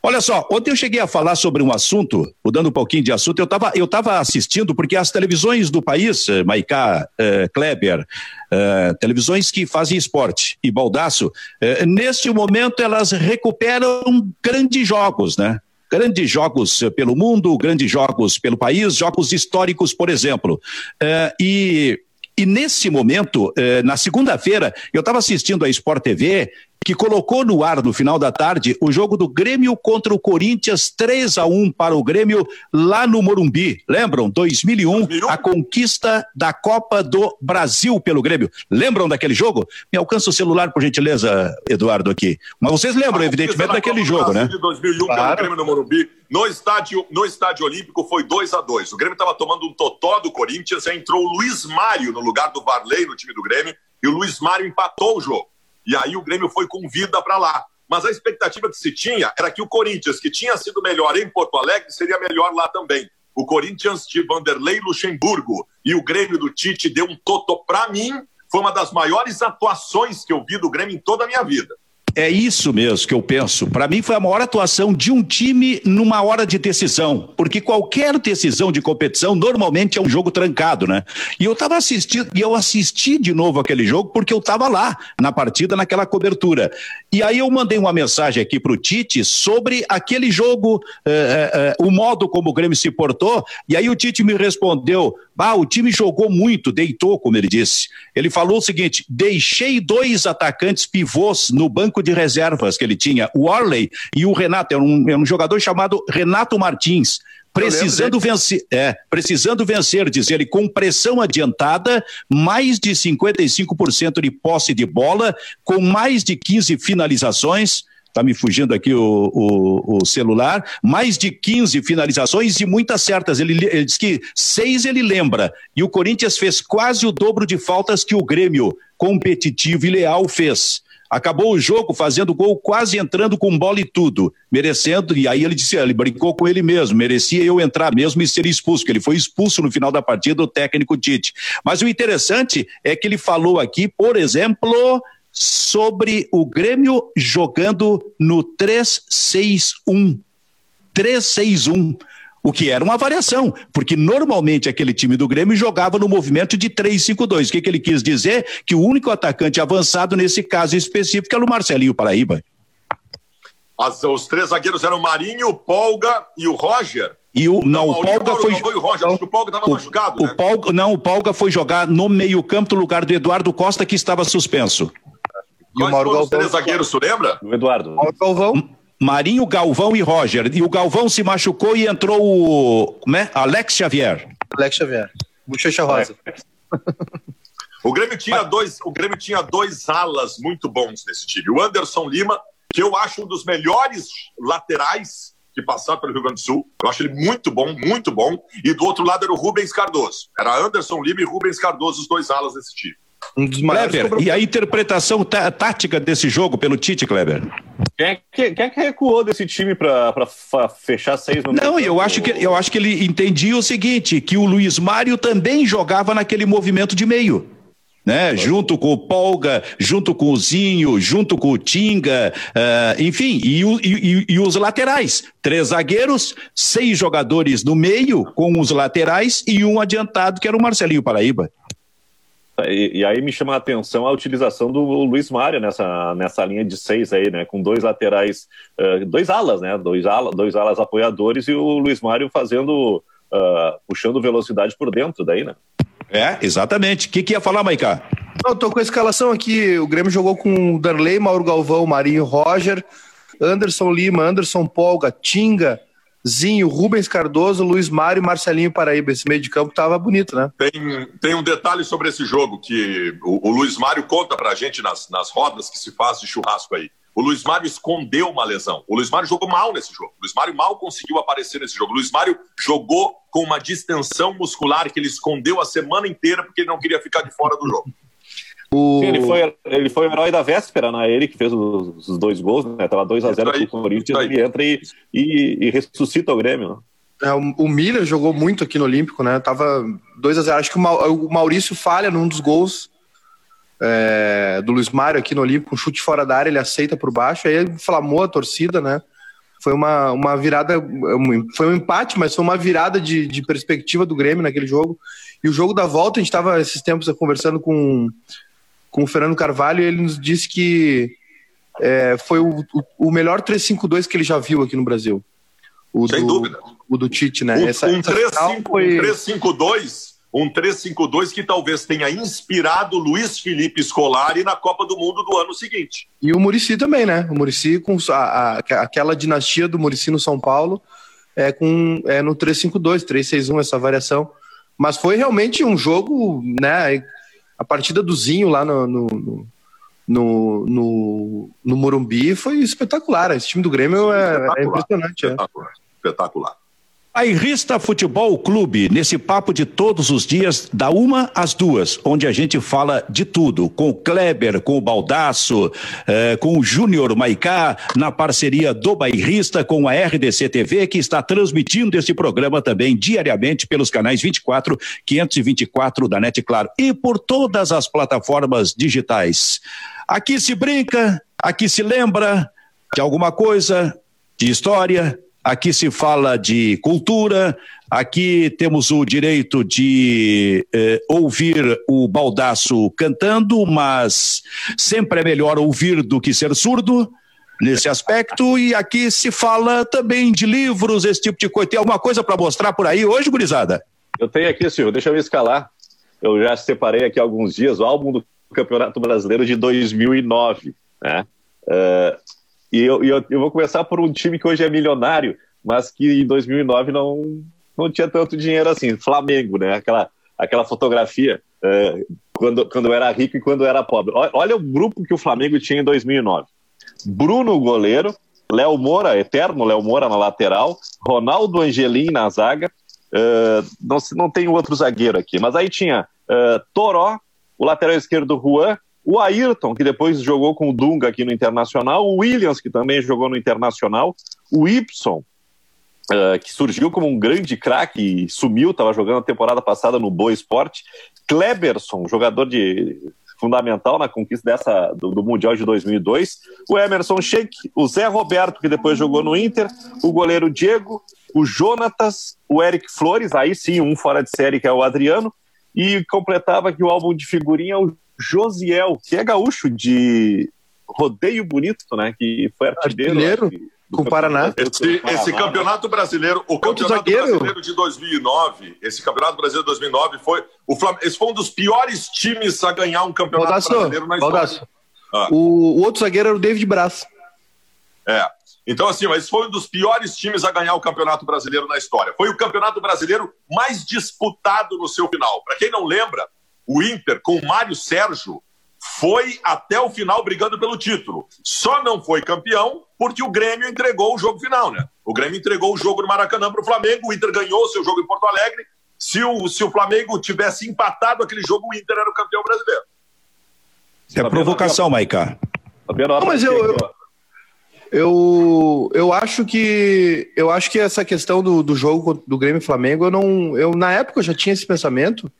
Olha só, ontem eu cheguei a falar sobre um assunto, mudando um pouquinho de assunto, eu estava eu tava assistindo, porque as televisões do país, eh, Maicá, eh, Kleber, eh, televisões que fazem esporte e baldaço, eh, neste momento elas recuperam grandes jogos, né? Grandes jogos pelo mundo, grandes jogos pelo país, jogos históricos, por exemplo. Eh, e e nesse momento, eh, na segunda-feira, eu estava assistindo a Sport TV que colocou no ar no final da tarde o jogo do Grêmio contra o Corinthians 3 a 1 para o Grêmio lá no Morumbi. Lembram? 2001, 2001, a conquista da Copa do Brasil pelo Grêmio. Lembram daquele jogo? Me alcança o celular por gentileza, Eduardo aqui. Mas vocês lembram evidentemente daquele jogo, né? De 2001 claro. pelo Grêmio no Morumbi. No estádio, no estádio Olímpico foi 2 a 2. O Grêmio estava tomando um totó do Corinthians, entrou o Luiz Mário no lugar do Varley no time do Grêmio e o Luiz Mário empatou o jogo. E aí o Grêmio foi com vida para lá. Mas a expectativa que se tinha era que o Corinthians, que tinha sido melhor em Porto Alegre, seria melhor lá também. O Corinthians de Vanderlei Luxemburgo e o Grêmio do Tite deu um toto para mim. Foi uma das maiores atuações que eu vi do Grêmio em toda a minha vida. É isso mesmo que eu penso. Para mim foi a maior atuação de um time numa hora de decisão, porque qualquer decisão de competição normalmente é um jogo trancado, né? E eu estava assistindo, e eu assisti de novo aquele jogo porque eu estava lá na partida, naquela cobertura. E aí eu mandei uma mensagem aqui para o Tite sobre aquele jogo, eh, eh, o modo como o Grêmio se portou. E aí o Tite me respondeu: "Ah, o time jogou muito, deitou, como ele disse. Ele falou o seguinte: deixei dois atacantes pivôs no banco de de reservas que ele tinha, o Orley e o Renato, é um, é um jogador chamado Renato Martins. Precisando vencer, é, precisando vencer, diz ele, com pressão adiantada, mais de 55% de posse de bola, com mais de 15 finalizações, Está me fugindo aqui o, o, o, celular. Mais de 15 finalizações e muitas certas. Ele, ele diz que seis ele lembra. E o Corinthians fez quase o dobro de faltas que o Grêmio, competitivo e leal, fez. Acabou o jogo fazendo gol, quase entrando com bola e tudo, merecendo. E aí ele disse, ele brincou com ele mesmo, merecia eu entrar mesmo e ser expulso, que ele foi expulso no final da partida, o técnico Tite. Mas o interessante é que ele falou aqui, por exemplo, sobre o Grêmio jogando no 3-6-1. 3-6-1 o que era uma variação, porque normalmente aquele time do Grêmio jogava no movimento de 3-5-2. O que, que ele quis dizer? Que o único atacante avançado nesse caso específico era o Marcelinho Paraíba. As, os três zagueiros eram o Marinho, o Polga e o Roger. E o, não, o Polga foi. Não foi o Roger, acho que o Polga estava machucado. O né? Polga, não, o Polga foi jogar no meio-campo no lugar do Eduardo Costa, que estava suspenso. E o Mauro Galvão. Os três zagueiros, tu lembra? O Eduardo. Mauro Galvão. Marinho, Galvão e Roger. E o Galvão se machucou e entrou o. Como é? Alex Xavier. Alex Xavier. Bochecha Rosa. É. o, Grêmio tinha dois, o Grêmio tinha dois alas muito bons nesse time. O Anderson Lima, que eu acho um dos melhores laterais que passaram pelo Rio Grande do Sul. Eu acho ele muito bom, muito bom. E do outro lado era o Rubens Cardoso. Era Anderson Lima e Rubens Cardoso, os dois alas desse time. Um dos maiores Kleber, e a interpretação tática desse jogo pelo Tite, Kleber? Quem é que, quem é que recuou desse time para fechar seis no Não, eu acho, que, eu acho que ele entendia o seguinte: que o Luiz Mário também jogava naquele movimento de meio. Né? Junto com o Polga, junto com o Zinho, junto com o Tinga, uh, enfim, e, e, e, os laterais. Três zagueiros, seis jogadores no meio com os laterais e um adiantado, que era o Marcelinho Paraíba. E, e, aí me chama a atenção a utilização do Luiz Mário nessa, nessa linha de seis aí, né? Com dois laterais, uh, dois alas, né? Dois, ala, dois alas apoiadores e o Luiz Mário fazendo, uh, puxando velocidade por dentro daí, né? É, exatamente. O que, que ia falar, Maicá? Eu tô com a escalação aqui. O Grêmio jogou com Darley, Mauro Galvão, Marinho, Roger, Anderson Lima, Anderson Polga, Tinga, Zinho, Rubens Cardoso, Luiz Mário e Marcelinho Paraíba. Esse meio de campo tava bonito, né? Tem, tem um detalhe sobre esse jogo que o, o Luiz Mário conta pra gente nas, nas rodas que se faz de churrasco aí. O Luiz Mário escondeu uma lesão. O Luiz Mário jogou mal nesse jogo. O Luiz Mário mal conseguiu aparecer nesse jogo. O Luiz Mário jogou com uma distensão muscular que ele escondeu a semana inteira porque ele não queria ficar de fora do jogo. O... Sim, ele, foi, ele foi o herói da véspera, né? Ele que fez os, os dois gols, né? Tava 2x0 pro Corinthians, ele entra e, e, e, ressuscita o Grêmio. Né? É, o, o Miller jogou muito aqui no Olímpico, né? Tava 2x0. Acho que o Maurício falha num dos gols é, do Luiz Mário aqui no Olímpico, um chute fora da área, ele aceita por baixo, aí ele inflamou a torcida, né? Foi uma, uma virada, foi um empate, mas foi uma virada de, de perspectiva do Grêmio naquele jogo. E o jogo da volta, a gente estava esses tempos conversando com com o Fernando Carvalho ele nos disse que é, foi o, o, melhor 3-5-2 que ele já viu aqui no Brasil. O Sem do, dúvida. O do Tite, né? Um, essa, um 3-5-2 um 3-5-2 que talvez tenha inspirado Luiz Felipe Scolari na Copa do Mundo do ano seguinte. E o Murici também, né? O Murici com a, a, aquela dinastia do Murici no São Paulo é com é no 3-5-2, 3-6-1 essa variação. Mas foi realmente um jogo, né? A partida do Zinho lá no, no, no, no, no Morumbi foi espetacular. Esse time do Grêmio é, é impressionante. Espetacular. É. espetacular. A Irrista Futebol Clube, nesse papo de todos os dias, da uma às duas, onde a gente fala de tudo, com o Kleber, com o Baldaço, eh, com o Júnior Maicá, na parceria do Bairrista com a RDC TV, que está transmitindo este programa também diariamente pelos canais 24, 524 da NET Claro e por todas as plataformas digitais. Aqui se brinca, aqui se lembra de alguma coisa, de história, aqui se fala de cultura, aqui temos o direito de eh, ouvir o baldaço cantando, mas sempre é melhor ouvir do que ser surdo nesse aspecto. E aqui se fala também de livros, esse tipo de coisa. Tem alguma coisa para mostrar por aí hoje, gurizada? Eu tenho aqui, Silvio, deixa eu me escalar. Eu já separei aqui alguns dias o álbum do Campeonato Brasileiro de 2009, né? Uh, e eu, eu, eu, vou começar por um time que hoje é milionário, mas que em 2009 não, não tinha tanto dinheiro assim. Flamengo, né? Aquela, aquela fotografia é, quando, quando era rico e quando era pobre. Olha o grupo que o Flamengo tinha em 2009. Bruno, goleiro, Léo Moura, eterno Léo Moura na lateral, Ronaldo Angelim na zaga, uh, não, não tem outro zagueiro aqui, mas aí tinha uh, Toró, o lateral esquerdo Juan, o Ayrton, que depois jogou com o Dunga aqui no Internacional, o Williams, que também jogou no Internacional, o Ibson, uh, que surgiu como um grande craque e sumiu, estava jogando a temporada passada no Boa Esporte, Kleberson, jogador de fundamental na conquista dessa do, do, Mundial de 2002, o Emerson Sheik, o Zé Roberto, que depois jogou no Inter, o goleiro Diego, o Jonatas, o Eric Flores, aí sim, um fora de série, que é o Adriano, e completava aqui o álbum de figurinha o Josiel, que é gaúcho de rodeio bonito, né? Que foi artilheiro. artilheiro com o Paraná. Esse, esse, campeonato brasileiro, o campeonato brasileiro de 2009, esse campeonato brasileiro de 2009 foi o Flam... esse foi um dos piores times a ganhar um campeonato Baldasso, brasileiro na história. Ah. O, o, outro zagueiro era o David Braz. É. Então, assim, mas foi um dos piores times a ganhar o Campeonato Brasileiro na história. Foi o Campeonato Brasileiro mais disputado no seu final. Para quem não lembra, o Inter, com o Mário Sérgio, foi até o final brigando pelo título. Só não foi campeão porque o Grêmio entregou o jogo final, né? O Grêmio entregou o jogo no Maracanã para o Flamengo, o Inter ganhou seu jogo em Porto Alegre. Se o, se o Flamengo tivesse empatado aquele jogo, o Inter era o campeão brasileiro. É provocação, Maiká. Não, mas eu, eu, eu, eu acho que eu acho que essa questão do, do jogo do Grêmio e Flamengo, eu não, eu na época eu já tinha esse pensamento.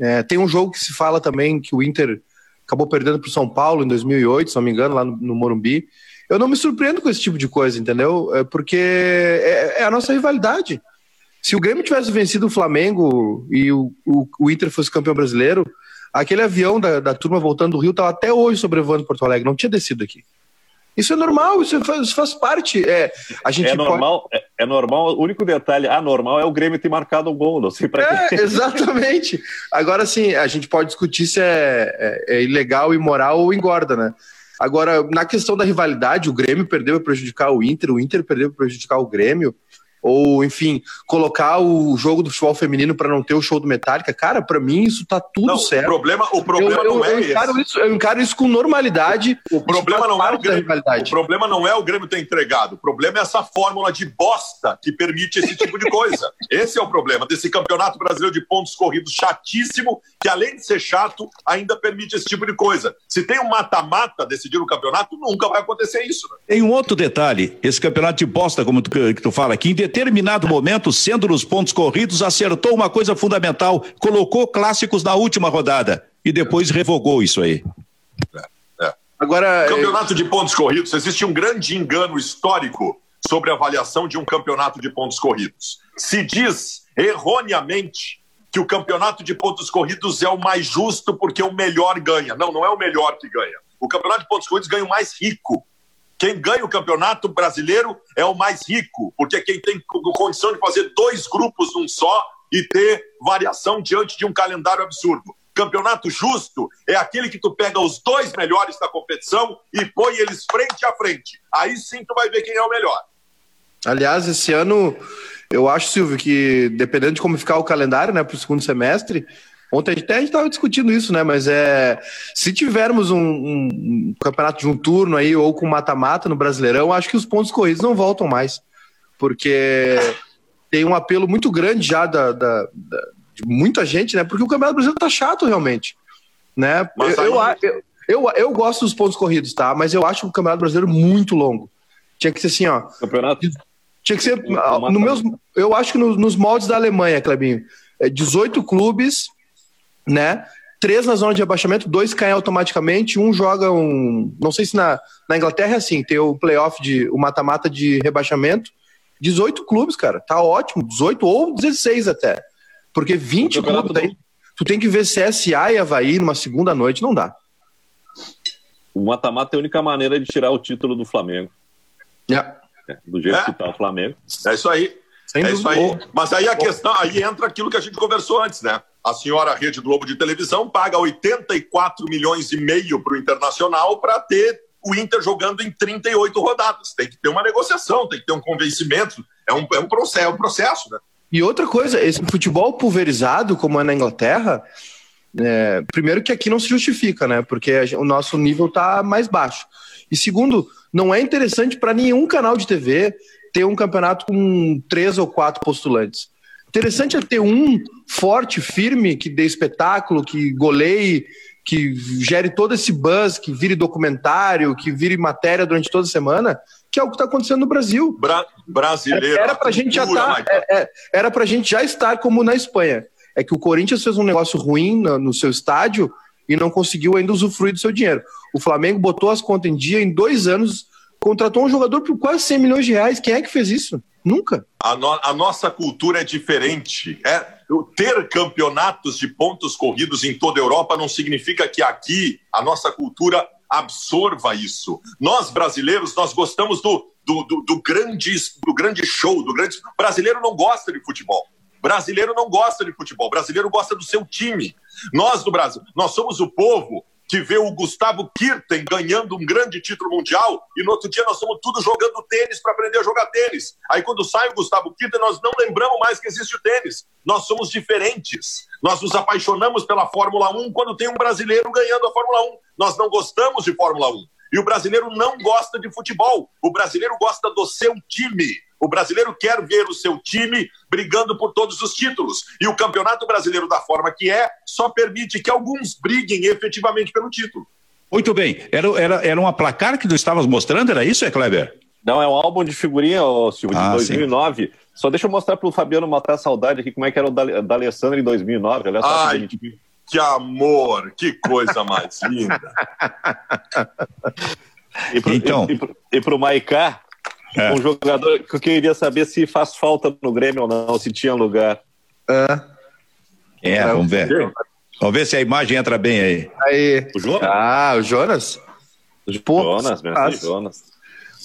É, tem um jogo que se fala também que o Inter acabou perdendo para o São Paulo em 2008, se não me engano, lá no, no, Morumbi. Eu não me surpreendo com esse tipo de coisa, entendeu? É porque é, é, a nossa rivalidade. Se o Grêmio tivesse vencido o Flamengo e o, o, o Inter fosse campeão brasileiro, aquele avião da, da turma voltando do Rio estava até hoje sobrevoando Porto Alegre, não tinha descido aqui. Isso é normal, isso faz, isso faz parte. É, a gente é normal, pode... é, é, normal. O único detalhe anormal é o Grêmio ter marcado um gol, não sei para é, Exatamente. Agora sim, a gente pode discutir se é, é, é, ilegal, imoral ou engorda, né? Agora, na questão da rivalidade, o Grêmio perdeu para prejudicar o Inter, o Inter perdeu para prejudicar o Grêmio ou enfim, colocar o jogo do futebol feminino para não ter o show do Metallica, cara, para mim isso tá tudo não, certo. O problema, o problema eu, não eu, é eu encaro esse. Isso, eu encaro isso com normalidade. O problema não é o Grêmio, o problema não é o Grêmio ter entregado, o problema é essa fórmula de bosta que permite esse tipo de coisa. esse é o problema desse campeonato brasileiro de pontos corridos chatíssimo, que além de ser chato, ainda permite esse tipo de coisa. Se tem um mata-mata decidir o campeonato, nunca vai acontecer isso. Né? Tem um outro detalhe, esse campeonato de bosta, como tu, que tu fala aqui, determinado momento, sendo nos pontos corridos, acertou uma coisa fundamental, colocou clássicos na última rodada e depois revogou isso aí. É, é. Agora, campeonato de pontos corridos, existe um grande engano histórico sobre a avaliação de um campeonato de pontos corridos. Se diz erroneamente que o campeonato de pontos corridos é o mais justo porque o melhor ganha. Não, não é o melhor que ganha. O campeonato de pontos corridos ganha o mais rico. Quem ganha o campeonato brasileiro é o mais rico, porque quem tem condição de fazer dois grupos num só e ter variação diante de um calendário absurdo. Campeonato justo é aquele que tu pega os dois melhores da competição e põe eles frente a frente. Aí sim tu vai ver quem é o melhor. Aliás, esse ano eu acho, Silvio, que dependendo de como ficar o calendário, né, para o segundo semestre, Ontem até a gente estava discutindo isso, né? Mas é, se tivermos um, um, um campeonato de um turno aí ou com mata-mata no Brasileirão, acho que os pontos corridos não voltam mais. Porque tem um apelo muito grande já da, da, da de muita gente, né? Porque o Campeonato Brasileiro tá chato realmente. Né? Mas eu, eu, eu, eu, eu gosto dos pontos corridos, tá? Mas eu acho o Campeonato Brasileiro muito longo. Tinha que ser assim, ó. Campeonato? Tinha que ser. No meus, eu acho que no, nos moldes da Alemanha, Clebinho. É 18 clubes né? Três na zona de rebaixamento, dois caem automaticamente, um joga um. Não sei se na, na Inglaterra é assim, tem o playoff de o mata-mata de rebaixamento. 18 clubes, cara, tá ótimo, 18 ou 16 até. Porque 20 clubes aí, tu tem que ver CSA e Havaí numa segunda noite, não dá. O mata-mata é a única maneira de tirar o título do Flamengo. Yeah. É, do jeito é. que tá o Flamengo. É isso aí. Sem é isso aí. Mas aí a questão, aí entra aquilo que a gente conversou antes, né? A senhora Rede Globo de televisão paga 84 milhões e meio para o Internacional para ter o Inter jogando em 38 rodadas. Tem que ter uma negociação, tem que ter um convencimento. É um, é um, processo, é um processo, né? E outra coisa, esse futebol pulverizado, como é na Inglaterra, é, primeiro que aqui não se justifica, né? Porque o nosso nível está mais baixo. E segundo, não é interessante para nenhum canal de TV ter um campeonato com três ou quatro postulantes. Interessante é ter um forte, firme, que dê espetáculo, que goleie, que gere todo esse buzz, que vire documentário, que vire matéria durante toda a semana, que é o que está acontecendo no Brasil. Bra brasileiro. Era para gente já tá, é, é, era para gente já estar como na Espanha. É que o Corinthians fez um negócio ruim no, no seu estádio e não conseguiu ainda usufruir do seu dinheiro. O Flamengo botou as contas em dia em dois anos, contratou um jogador por quase 100 milhões de reais. Quem é que fez isso? Nunca. A, no a nossa cultura é diferente. É, ter campeonatos de pontos corridos em toda a Europa não significa que aqui a nossa cultura absorva isso. Nós brasileiros, nós gostamos do, do, do, do, grande, do grande show, do grande. Brasileiro não gosta de futebol. Brasileiro não gosta de futebol. Brasileiro gosta do seu time. Nós do Brasil, nós somos o povo que vê o Gustavo Kirten ganhando um grande título mundial e no outro dia nós estamos tudo jogando tênis para aprender a jogar tênis. Aí quando sai o Gustavo Kirten, nós não lembramos mais que existe o tênis. Nós somos diferentes. Nós nos apaixonamos pela Fórmula 1 quando tem um brasileiro ganhando a Fórmula 1. Nós não gostamos de Fórmula 1. E o brasileiro não gosta de futebol. O brasileiro gosta do seu time. O brasileiro quer ver o seu time brigando por todos os títulos. E o Campeonato Brasileiro, da forma que é, só permite que alguns briguem efetivamente pelo título. Muito bem. Era, era, era uma placar que tu estavas mostrando, era isso, é Kleber? Não, é um álbum de figurinha, ô, Silvio, de ah, 2009. Sim. Só deixa eu mostrar para o Fabiano matar a saudade aqui como é que era o da, da Alessandra em 2009. Olha só Ai, que, que amor, que coisa mais linda. e para então. o Maicá, é. Um jogador que eu queria saber se faz falta no Grêmio ou não, se tinha lugar. É, é vamos ver. Vamos ver se a imagem entra bem aí. Aí. O Jonas? Ah, o Jonas? O Pô, Jonas, mesmo, Jonas.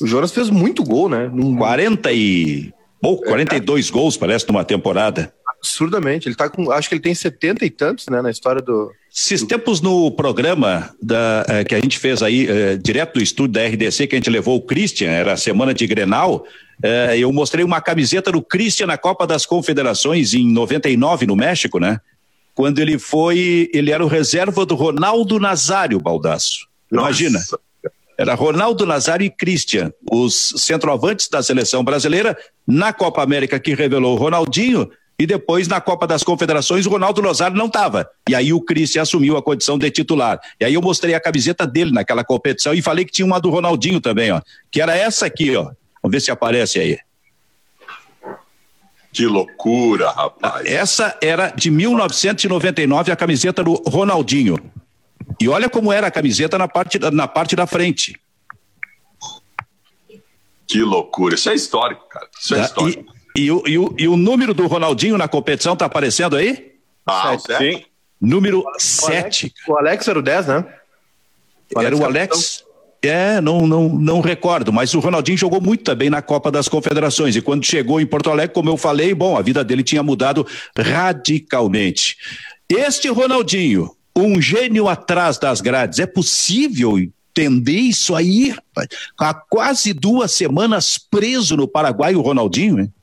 O Jonas fez muito gol, né? Num... 40 e pouco, 42 é. gols, parece, numa temporada absurdamente. Ele tá com, acho que ele tem setenta e tantos, né, na história do. Esses tempos no programa da, eh, que a gente fez aí, eh, direto do estúdio da RDC, que a gente levou o Christian, era a semana de Grenal, eh, eu mostrei uma camiseta do Christian na Copa das Confederações em 99 no México, né? Quando ele foi, ele era o reserva do Ronaldo Nazário, Baldaço. Imagina. Nossa. Era Ronaldo Nazário e Christian, os centroavantes da seleção brasileira, na Copa América que revelou o Ronaldinho, e depois, na Copa das Confederações, o Ronaldo Nazário não estava. E aí o Christian assumiu a condição de titular. E aí eu mostrei a camiseta dele naquela competição e falei que tinha uma do Ronaldinho também, ó. Que era essa aqui, ó. Vamos ver se aparece aí. Que loucura, rapaz. Essa era de 1999, a camiseta do Ronaldinho. E olha como era a camiseta na parte, na parte da frente. Que loucura. Isso é histórico, cara. Isso é histórico. E, o, e, o, e o número do Ronaldinho na competição tá aparecendo aí? Ah, sim. Número 7. O Alex era o 10, né? O era o Alex. É, não, não, não recordo, mas o Ronaldinho jogou muito também na Copa das Confederações. E quando chegou em Porto Alegre, como eu falei, bom, a vida dele tinha mudado radicalmente. Este Ronaldinho, um gênio atrás das grades, é possível entender isso aí? Há quase duas semanas preso no Paraguai, o Ronaldinho, hein?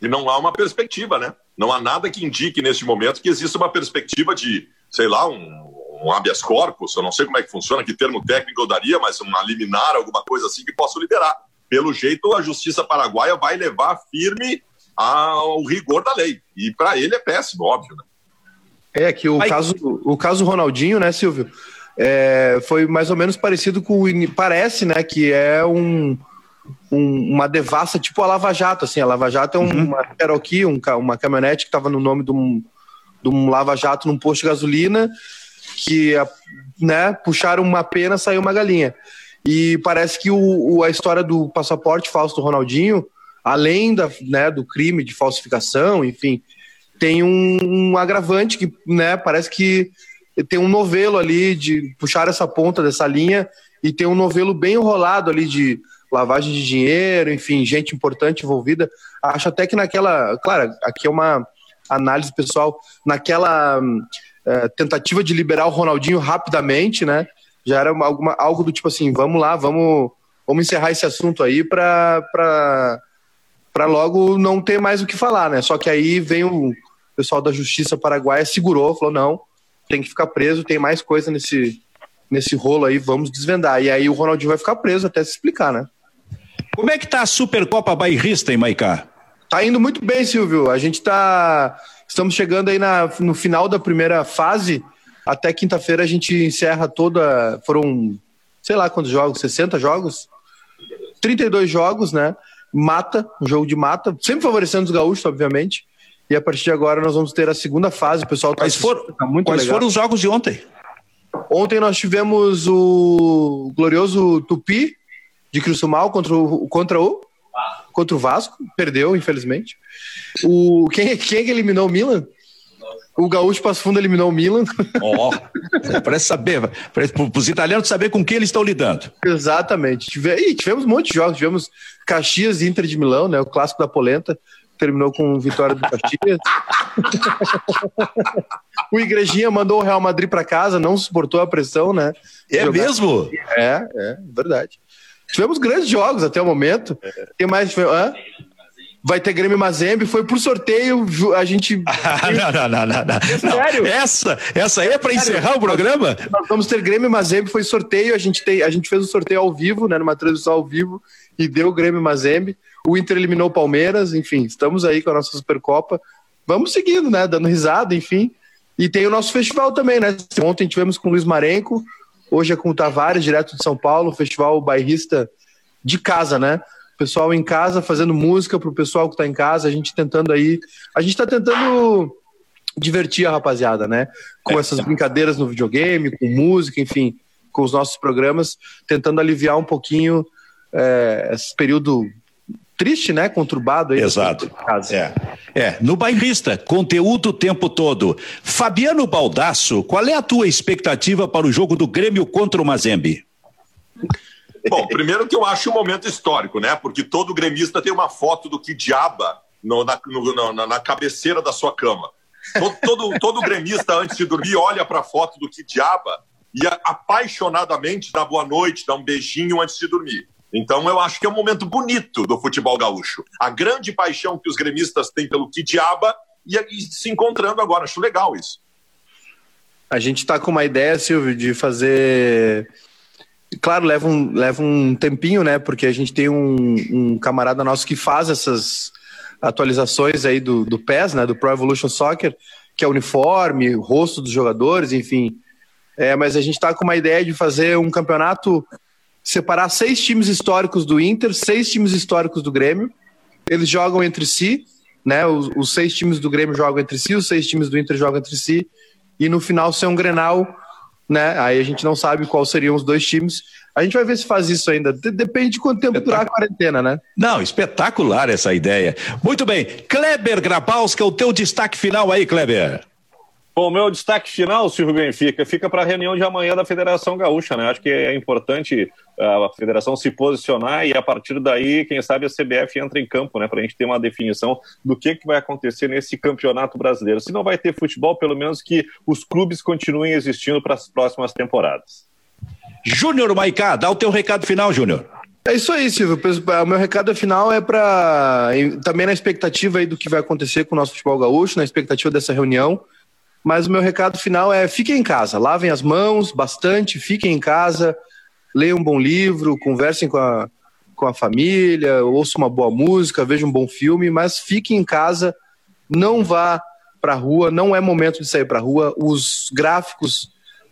E não há uma perspectiva, né? Não há nada que indique neste momento que exista uma perspectiva de, sei lá, um, um habeas corpus, eu não sei como é que funciona, que termo técnico eu daria, mas uma liminar, alguma coisa assim que possa liberar. Pelo jeito, a justiça paraguaia vai levar firme ao rigor da lei. E para ele é péssimo, óbvio, né? É que o caso, o caso Ronaldinho, né, Silvio, é, foi mais ou menos parecido com parece, né, que é um um, uma devassa tipo a Lava Jato, assim, a Lava Jato é um, uhum. uma Cherokee, um, uma caminhonete que estava no nome de um, de um Lava Jato num posto de gasolina, que né, puxaram uma pena, saiu uma galinha. E parece que o, o, a história do passaporte falso do Ronaldinho, além da, né, do crime de falsificação, enfim, tem um, um agravante que né, parece que tem um novelo ali de puxar essa ponta dessa linha e tem um novelo bem enrolado ali de lavagem de dinheiro, enfim, gente importante envolvida. Acho até que naquela, claro, aqui é uma análise pessoal, naquela é, tentativa de liberar o Ronaldinho rapidamente, né? Já era uma, alguma, algo do tipo assim, vamos lá, vamos, vamos encerrar esse assunto aí para logo não ter mais o que falar, né? Só que aí vem o pessoal da Justiça Paraguaia segurou, falou não, tem que ficar preso, tem mais coisa nesse nesse rolo aí, vamos desvendar. E aí o Ronaldinho vai ficar preso até se explicar, né? Como é que tá a Supercopa Bairrista em Maicá? Tá indo muito bem, Silvio. A gente tá. Estamos chegando aí na, no final da primeira fase. Até quinta-feira a gente encerra toda. Foram, sei lá quantos jogos, 60 jogos? 32 jogos, né? Mata, um jogo de mata, sempre favorecendo os gaúchos, obviamente. E a partir de agora nós vamos ter a segunda fase. O pessoal tá, quais foram, tá muito quais legal. foram os jogos de ontem? Ontem nós tivemos o glorioso Tupi de Criciúmal contra o contra o contra o Vasco, perdeu infelizmente. O quem quem eliminou o Milan? O Gaúcho Passo Fundo eliminou o Milan. Ó, oh, parece saber, para os italianos saber com quem eles estão lidando. Exatamente. Tive, e tivemos um monte de jogos, tivemos Caxias e Inter de Milão, né, o clássico da polenta, terminou com vitória do Caxias. o Igrejinha mandou o Real Madrid para casa, não suportou a pressão, né? É jogar. mesmo? É, é, verdade. Tivemos grandes jogos até o momento. Tem mais. Hã? Vai ter Grêmio Mazembe, foi por sorteio, a gente. não, não, não, não, não. Sério? Essa, essa aí é para encerrar o programa? Nós vamos ter Grêmio Mazembe, foi sorteio, a gente, tem, a gente fez o sorteio ao vivo, né, numa transmissão ao vivo, e deu o Grêmio Mazembe. O Inter eliminou o Palmeiras, enfim, estamos aí com a nossa Supercopa. Vamos seguindo, né, dando risada, enfim. E tem o nosso festival também, né? Ontem tivemos com o Luiz Marenco, hoje é com o Tavares, direto de São Paulo, festival bairrista de casa, né? Pessoal em casa fazendo música para o pessoal que está em casa, a gente tentando aí. A gente está tentando divertir a rapaziada, né? Com essas brincadeiras no videogame, com música, enfim, com os nossos programas, tentando aliviar um pouquinho é, esse período triste, né? Conturbado aí. Exato. É. é. No bairrista, conteúdo o tempo todo. Fabiano Baldasso, qual é a tua expectativa para o jogo do Grêmio contra o Mazembe? Bom, primeiro que eu acho um momento histórico, né? Porque todo gremista tem uma foto do que diaba no, na, no, na, na, cabeceira da sua cama. Todo, todo, todo gremista, antes de dormir, olha para a foto do que diaba e apaixonadamente dá boa noite, dá um beijinho antes de dormir. Então, eu acho que é um momento bonito do futebol gaúcho. A grande paixão que os gremistas têm pelo que diaba e, e se encontrando agora. Acho legal isso. A gente está com uma ideia, Silvio, de fazer. Claro, leva um, leva um tempinho, né? Porque a gente tem um, um camarada nosso que faz essas atualizações aí do, do PES, né? Do Pro Evolution Soccer, que é uniforme, rosto dos jogadores, enfim. É, mas a gente está com uma ideia de fazer um campeonato separar seis times históricos do Inter, seis times históricos do Grêmio. Eles jogam entre si, né? Os, os, seis times do Grêmio jogam entre si, os seis times do Inter jogam entre si, e no final ser um Grenal, né? Aí a gente não sabe quais seriam os dois times. A gente vai ver se faz isso ainda. Depende de quanto tempo durar a quarentena, né? Não, espetacular essa ideia. Muito bem. Kleber Grabowska, o teu destaque final aí, Kleber. Bom, meu destaque final, Silvio Benfica, fica para a reunião de amanhã da Federação Gaúcha, né? Acho que é importante a federação se posicionar e a partir daí, quem sabe a CBF entra em campo, né? Para a gente ter uma definição do que, que vai acontecer nesse campeonato brasileiro. Se não vai ter futebol, pelo menos que os clubes continuem existindo para as próximas temporadas. Júnior Maicá, dá o teu recado final, Júnior. É isso aí, Silvio. O meu recado final é para também na expectativa aí do que vai acontecer com o nosso futebol gaúcho, na expectativa dessa reunião. Mas o meu recado final é: fiquem em casa, lavem as mãos bastante, fiquem em casa, leiam um bom livro, conversem com a, com a família, ouçam uma boa música, vejam um bom filme, mas fiquem em casa, não vá para a rua, não é momento de sair para a rua. Os gráficos,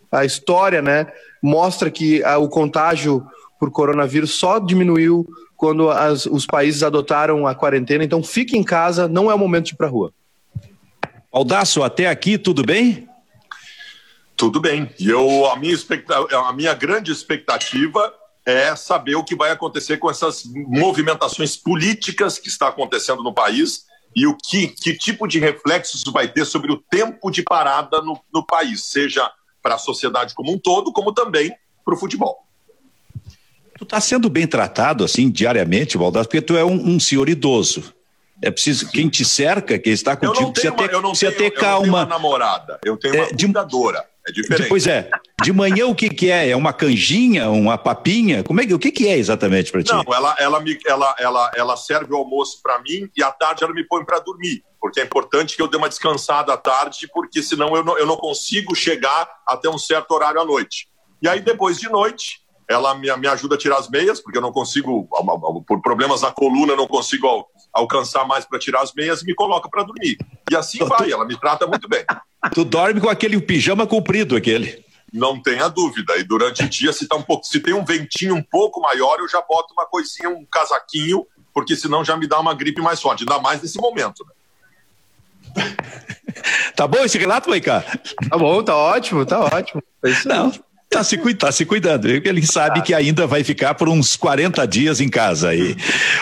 a história, né, mostra que a, o contágio por coronavírus só diminuiu quando as, os países adotaram a quarentena. Então, fique em casa, não é o momento de ir para a rua. Aldaço, até aqui tudo bem? Tudo bem. E eu, a, minha a minha grande expectativa é saber o que vai acontecer com essas movimentações políticas que está acontecendo no país e o que, que tipo de reflexo isso vai ter sobre o tempo de parada no, no país, seja para a sociedade como um todo, como também para o futebol. Tu está sendo bem tratado assim diariamente, Valdas, porque tu é um, um senhor idoso. É preciso quem te cerca, quem está contigo, precisa ter, uma, precisa ter calma. Eu tenho uma namorada, eu tenho uma é, cuidadora. É diferente. Pois é. De manhã o que, que é? É uma canjinha, uma papinha? Como é que o que, que é exatamente para ti? Não, ela ela, me, ela, ela, ela serve o almoço para mim e à tarde ela me põe para dormir, porque é importante que eu dê uma descansada à tarde, porque senão eu não, eu não consigo chegar até um certo horário à noite. E aí, depois de noite, ela me, me ajuda a tirar as meias, porque eu não consigo, por problemas na coluna, não consigo alcançar mais para tirar as meias e me coloca para dormir. E assim vai, ela me trata muito bem. Tu dorme com aquele pijama comprido, aquele. Não tenha dúvida. E durante o dia, se, tá um pouco, se tem um ventinho um pouco maior, eu já boto uma coisinha, um casaquinho, porque senão já me dá uma gripe mais forte, ainda mais nesse momento. Né? tá bom esse relato, Maicá? Tá bom, tá ótimo, tá ótimo. É Não, Tá se, tá se cuidando. Ele sabe que ainda vai ficar por uns 40 dias em casa aí.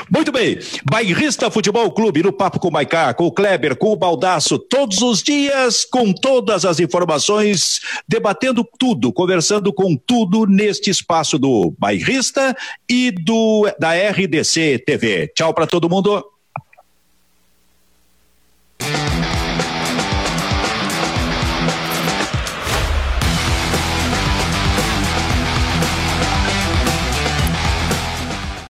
Muito bem. Bairrista Futebol Clube no Papo com o Maicá, com o Kleber, com o Baldaço, todos os dias, com todas as informações, debatendo tudo, conversando com tudo neste espaço do Bairrista e do da RDC TV. Tchau para todo mundo.